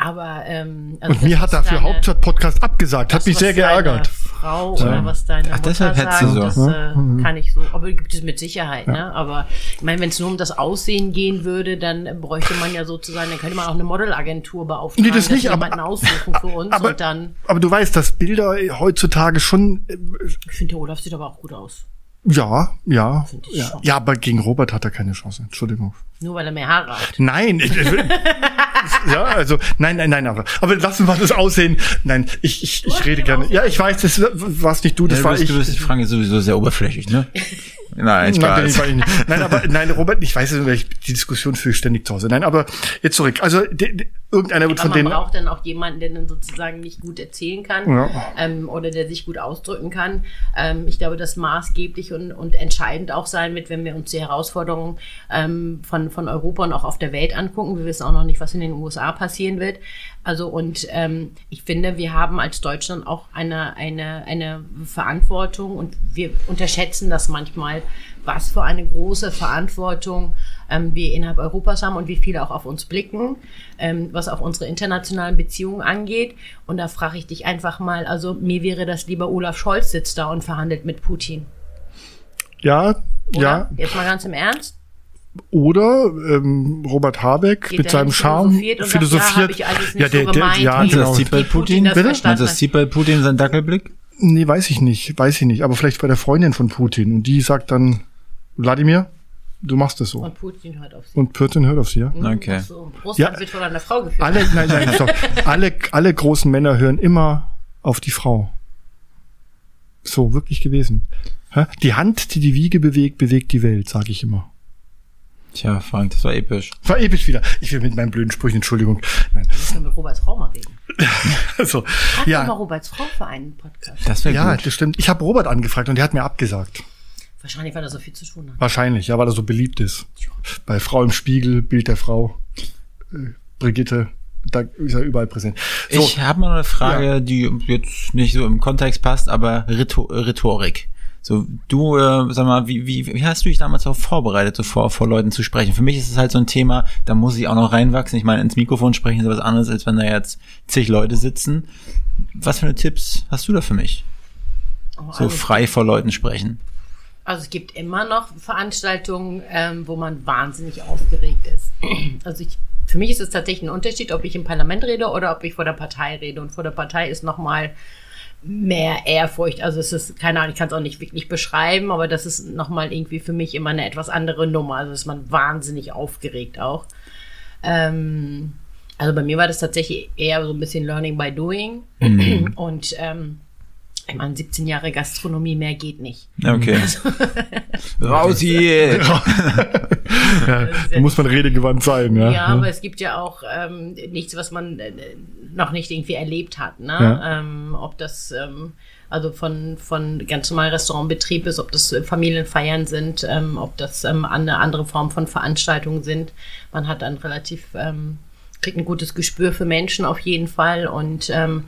aber ähm, also und mir hat er für Hauptstadt-Podcast abgesagt, hat mich sehr geärgert. Frau ja. oder was deine Ach, Mutter deshalb sagt, so. das äh, mhm. kann ich so. Aber gibt es mit Sicherheit. Ja. Ne? Aber ich meine, wenn es nur um das Aussehen gehen würde, dann bräuchte man ja sozusagen, dann könnte man auch eine Modelagentur beauftragen, nee, das nicht, aber, aussuchen für uns aber, und dann. Aber du weißt, dass Bilder heutzutage schon. Äh, ich finde, der Olaf sieht aber auch gut aus. Ja, ja. Ja. ja, aber gegen Robert hat er keine Chance. Entschuldigung. Nur weil er mehr Haare hat. Nein, ich, ich, ja, also nein, nein, nein, aber, aber lassen wir das aussehen. Nein, ich, ich, ich rede gerne. Ja, ich weiß, das warst nicht du, das ja, war ich. Du bist, die Frage sowieso sehr oberflächlich, ne? Nein, Spaß. Nein, nein, aber nein, Robert, ich weiß nicht, die Diskussion führe ich ständig zu Hause. Nein, aber jetzt zurück. Also de, de, irgendeiner wird von denen. Man braucht dann auch jemanden, der dann sozusagen nicht gut erzählen kann ja. ähm, oder der sich gut ausdrücken kann. Ähm, ich glaube, das maßgeblich und, und entscheidend auch sein wird, wenn wir uns die Herausforderungen ähm, von, von Europa und auch auf der Welt angucken. Wir wissen auch noch nicht, was in den USA passieren wird. Also und ähm, ich finde, wir haben als Deutschland auch eine, eine, eine Verantwortung und wir unterschätzen das manchmal, was für eine große Verantwortung ähm, wir innerhalb Europas haben und wie viele auch auf uns blicken, ähm, was auch unsere internationalen Beziehungen angeht. Und da frage ich dich einfach mal, also mir wäre das lieber Olaf Scholz sitzt da und verhandelt mit Putin. Ja, Oder? ja. Jetzt mal ganz im Ernst. Oder ähm, Robert Habeck Geht mit seinem Charme philosophiert sagt, ja, ja, der, so der, ja, genau. das sieht bei Wie Putin Putin? das Bitte? Meinst das bei Putin seinen Dackelblick? Nee, weiß ich nicht, weiß ich nicht. Aber vielleicht bei der Freundin von Putin. Und die sagt dann, Wladimir, du machst es so. Und Putin hört auf sie. Und Putin hört auf sie, ja? Okay. Ach So, Russland Ja. wird von einer Frau geführt. Alle, nein, nein, stopp. alle, alle großen Männer hören immer auf die Frau. So, wirklich gewesen. Die Hand, die die Wiege bewegt, bewegt die Welt, sage ich immer. Tja, Frank, das war episch. War episch wieder. Ich will mit meinen blöden Sprüchen, Entschuldigung. Nein. Wir müssen mit Roberts Frau mal reden. Also, Frag doch mal ja, Roberts Frau für einen Podcast. Das wäre ja, gut. das stimmt. Ich habe Robert angefragt und der hat mir abgesagt. Wahrscheinlich, weil er so viel zu tun hat. Wahrscheinlich, ja, weil er so beliebt ist. Bei Frau im Spiegel, Bild der Frau, äh, Brigitte, da ist er überall präsent. So, Ich habe mal eine Frage, die jetzt nicht so im Kontext passt, aber Rhetor Rhetorik. So, du, äh, sag mal, wie, wie, wie hast du dich damals auch vorbereitet, so vor, vor Leuten zu sprechen? Für mich ist es halt so ein Thema, da muss ich auch noch reinwachsen. Ich meine, ins Mikrofon sprechen ist was anderes, als wenn da jetzt zig Leute sitzen. Was für eine Tipps hast du da für mich? Oh, So also, frei vor Leuten sprechen. also es gibt immer noch Veranstaltungen, ähm, wo man wahnsinnig aufgeregt ist. Also ich, für mich ist es tatsächlich ein Unterschied, ob ich im Parlament rede oder ob ich vor der Partei rede. Und vor der Partei ist nochmal mehr Ehrfurcht. Also es ist, keine Ahnung, ich kann es auch nicht wirklich beschreiben, aber das ist nochmal irgendwie für mich immer eine etwas andere Nummer. Also ist man wahnsinnig aufgeregt auch. Ähm, also bei mir war das tatsächlich eher so ein bisschen Learning by Doing. Und ähm, ich meine, 17 Jahre Gastronomie, mehr geht nicht. Okay. Raus hier! ja, da muss man redegewandt sein, ja. Ja, aber es gibt ja auch ähm, nichts, was man äh, noch nicht irgendwie erlebt hat. Ne? Ja. Ähm, ob das ähm, also von, von ganz normal Restaurantbetrieb ist, ob das äh, Familienfeiern sind, ähm, ob das ähm, eine andere Form von Veranstaltungen sind. Man hat dann relativ, ähm, kriegt ein gutes Gespür für Menschen auf jeden Fall und ähm,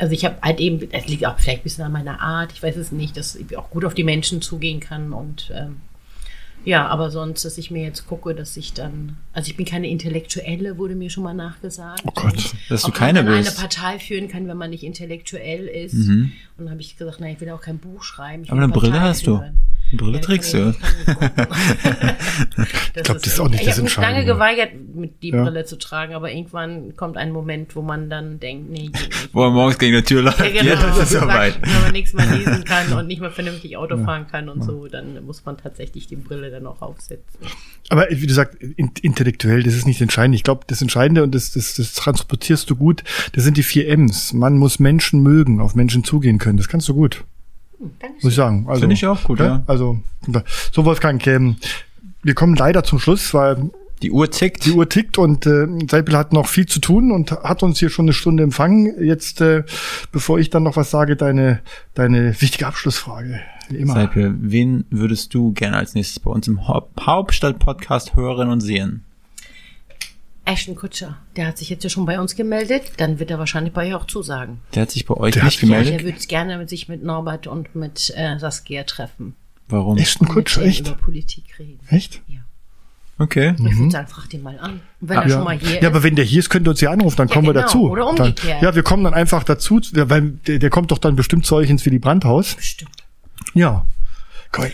also ich habe halt eben, es liegt auch vielleicht ein bisschen an meiner Art, ich weiß es nicht, dass ich auch gut auf die Menschen zugehen kann und ähm, ja, aber sonst, dass ich mir jetzt gucke, dass ich dann, also ich bin keine Intellektuelle, wurde mir schon mal nachgesagt. Oh Gott. Dass du keine man bist. eine Partei führen kann, wenn man nicht intellektuell ist. Mhm. Und dann habe ich gesagt, nein, ich will auch kein Buch schreiben. Ich Aber eine Brille Partei hast du. führen. Eine Brille Ja, trägst du. ich- kann ich gucken. Ich glaub, das ist auch nicht ich das habe mich lange Entscheidende. geweigert, mit die Ja. Brille zu tragen, aber irgendwann kommt ein Moment, wo man dann denkt, nee. Wo er morgens gegen die Tür läuft. Ja, genau. Jetzt ist es soweit. Wenn man nichts mehr lesen kann und nicht mehr vernünftig Auto fahren kann und so, dann muss man tatsächlich die Brille dann auch aufsetzen. Aber wie du sagst, in, intellektuell, das ist nicht entscheidend. Ich glaube, das Entscheidende und das, das, das transportierst du gut, das sind die vier M's. Man muss Menschen mögen, auf Menschen zugehen können. Das kannst du gut, Hm, danke muss ich sagen. Also, Finde ich auch gut, ja. Also, so Wolfgang, ähm, wir kommen leider zum Schluss, weil Die Uhr tickt. die Uhr tickt und äh, Seipel hat noch viel zu tun und hat uns hier schon eine Stunde empfangen. Jetzt, äh, bevor ich dann noch was sage, deine, deine wichtige Abschlussfrage. Wie immer. Seipel, wen würdest du gerne als nächstes bei uns im Haupt Hauptstadt-Podcast hören und sehen? Ashton Kutscher, der hat sich jetzt ja schon bei uns gemeldet, dann wird er wahrscheinlich bei euch auch zusagen. Der hat sich bei euch Der nicht sich- Ja, gemeldet. der würde gerne mit sich mit Norbert und mit äh, Saskia treffen. Warum? Echt ein Und Kutsch, mit denen echt? über Politik reden. Echt? Ja. Okay. Ich würde sagen, frag den mal an. Und wenn er schon mal hier Mhm. ja, ist. aber wenn der hier ist, könnt ihr uns ja anrufen, dann Ja, kommen wir genau. dazu. Oder dann, umgekehrt. ja, wir kommen dann einfach dazu, weil der, der kommt doch dann bestimmt zu euch ins Willy Brandt-Haus. Bestimmt. Ja.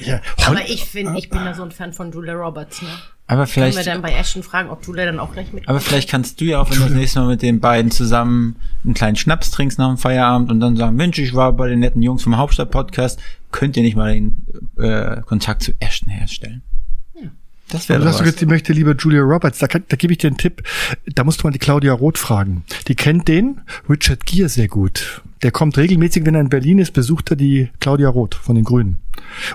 Ja. Aber ich finde, ich bin da so ein Fan von Julia Roberts, ne? Aber Können wir vielleicht, dann bei Ashton fragen, ob Julia dann auch gleich mit. aber vielleicht kannst du ja auch, wenn du das nächste Mal mit den beiden zusammen einen kleinen Schnaps trinkst nach dem Feierabend und dann sagen, Mensch, ich war bei den netten Jungs vom Hauptstadt-Podcast, könnt ihr nicht mal den äh, Kontakt zu Ashton herstellen? Ja. Das Du wäre hast doch gesagt, was. sie möchte lieber Julia Roberts. Da, kann, da gebe ich dir einen Tipp. Da musst du mal die Claudia Roth fragen. Die kennt den Richard Gere sehr gut. Der kommt regelmäßig, wenn er in Berlin ist, besucht er die Claudia Roth von den Grünen.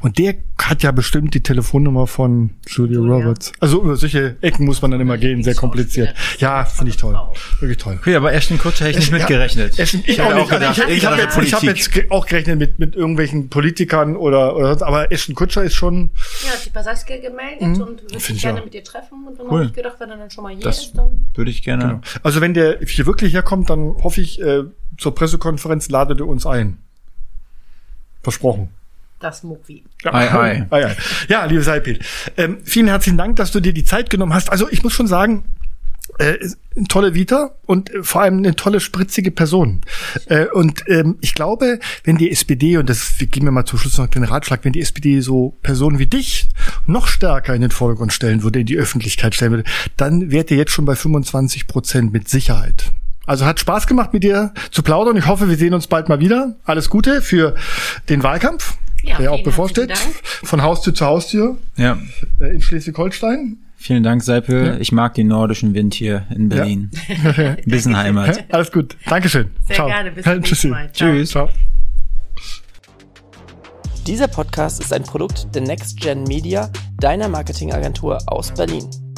Und der hat ja bestimmt die Telefonnummer von Julia. Roberts. Also über solche Ecken muss man dann immer gehen, sehr kompliziert. Ja, finde ich toll. Wirklich toll. Okay, aber Ashton Kutcher hätte ich nicht Ja, mitgerechnet. Ich, ich, hätte auch nicht. gedacht, ich, ich habe jetzt, ich hab jetzt auch gerechnet mit, mit irgendwelchen Politikern oder, oder sonst, aber Ashton Kutscher ist schon, Ja, hat sich bei Saskia gemeldet und würde sich ich gerne auch. mit ihr treffen. Und dann Cool. habe ich gedacht, wenn er dann schon mal hier Das- ist, dann. Würde ich gerne. Genau. Also wenn der hier wirklich herkommt, dann hoffe ich, äh, zur Pressekonferenz ladet er uns ein. Versprochen. Das Muckwi. Ja, Ei, ei. ei, ei. ja liebe Seipel, ähm, vielen herzlichen Dank, dass du dir die Zeit genommen hast. Also ich muss schon sagen, äh, eine tolle Vita und äh, vor allem eine tolle, spritzige Person. Äh, und ähm, ich glaube, wenn die SPD, und das wir geben wir mal zum Schluss noch den Ratschlag, wenn die SPD so Personen wie dich noch stärker in den Vordergrund stellen würde, in die Öffentlichkeit stellen würde, dann wärt ihr jetzt schon bei 25 Prozent mit Sicherheit. Also hat Spaß gemacht, mit dir zu plaudern. Ich hoffe, wir sehen uns bald mal wieder. Alles Gute für den Wahlkampf, Ja, der ja auch bevorsteht. Von Haustür zu Haustür Ja. äh, in Schleswig-Holstein. Vielen Dank, Seipel. Ich mag den nordischen Wind hier in Berlin. Ein bisschen Heimat. Alles gut. Dankeschön. Sehr Ciao. gerne. Bis zum nächsten. Mal. Ciao. Tschüss. Ciao. Dieser Podcast ist ein Produkt der Next Gen Media, deiner Marketingagentur aus Berlin.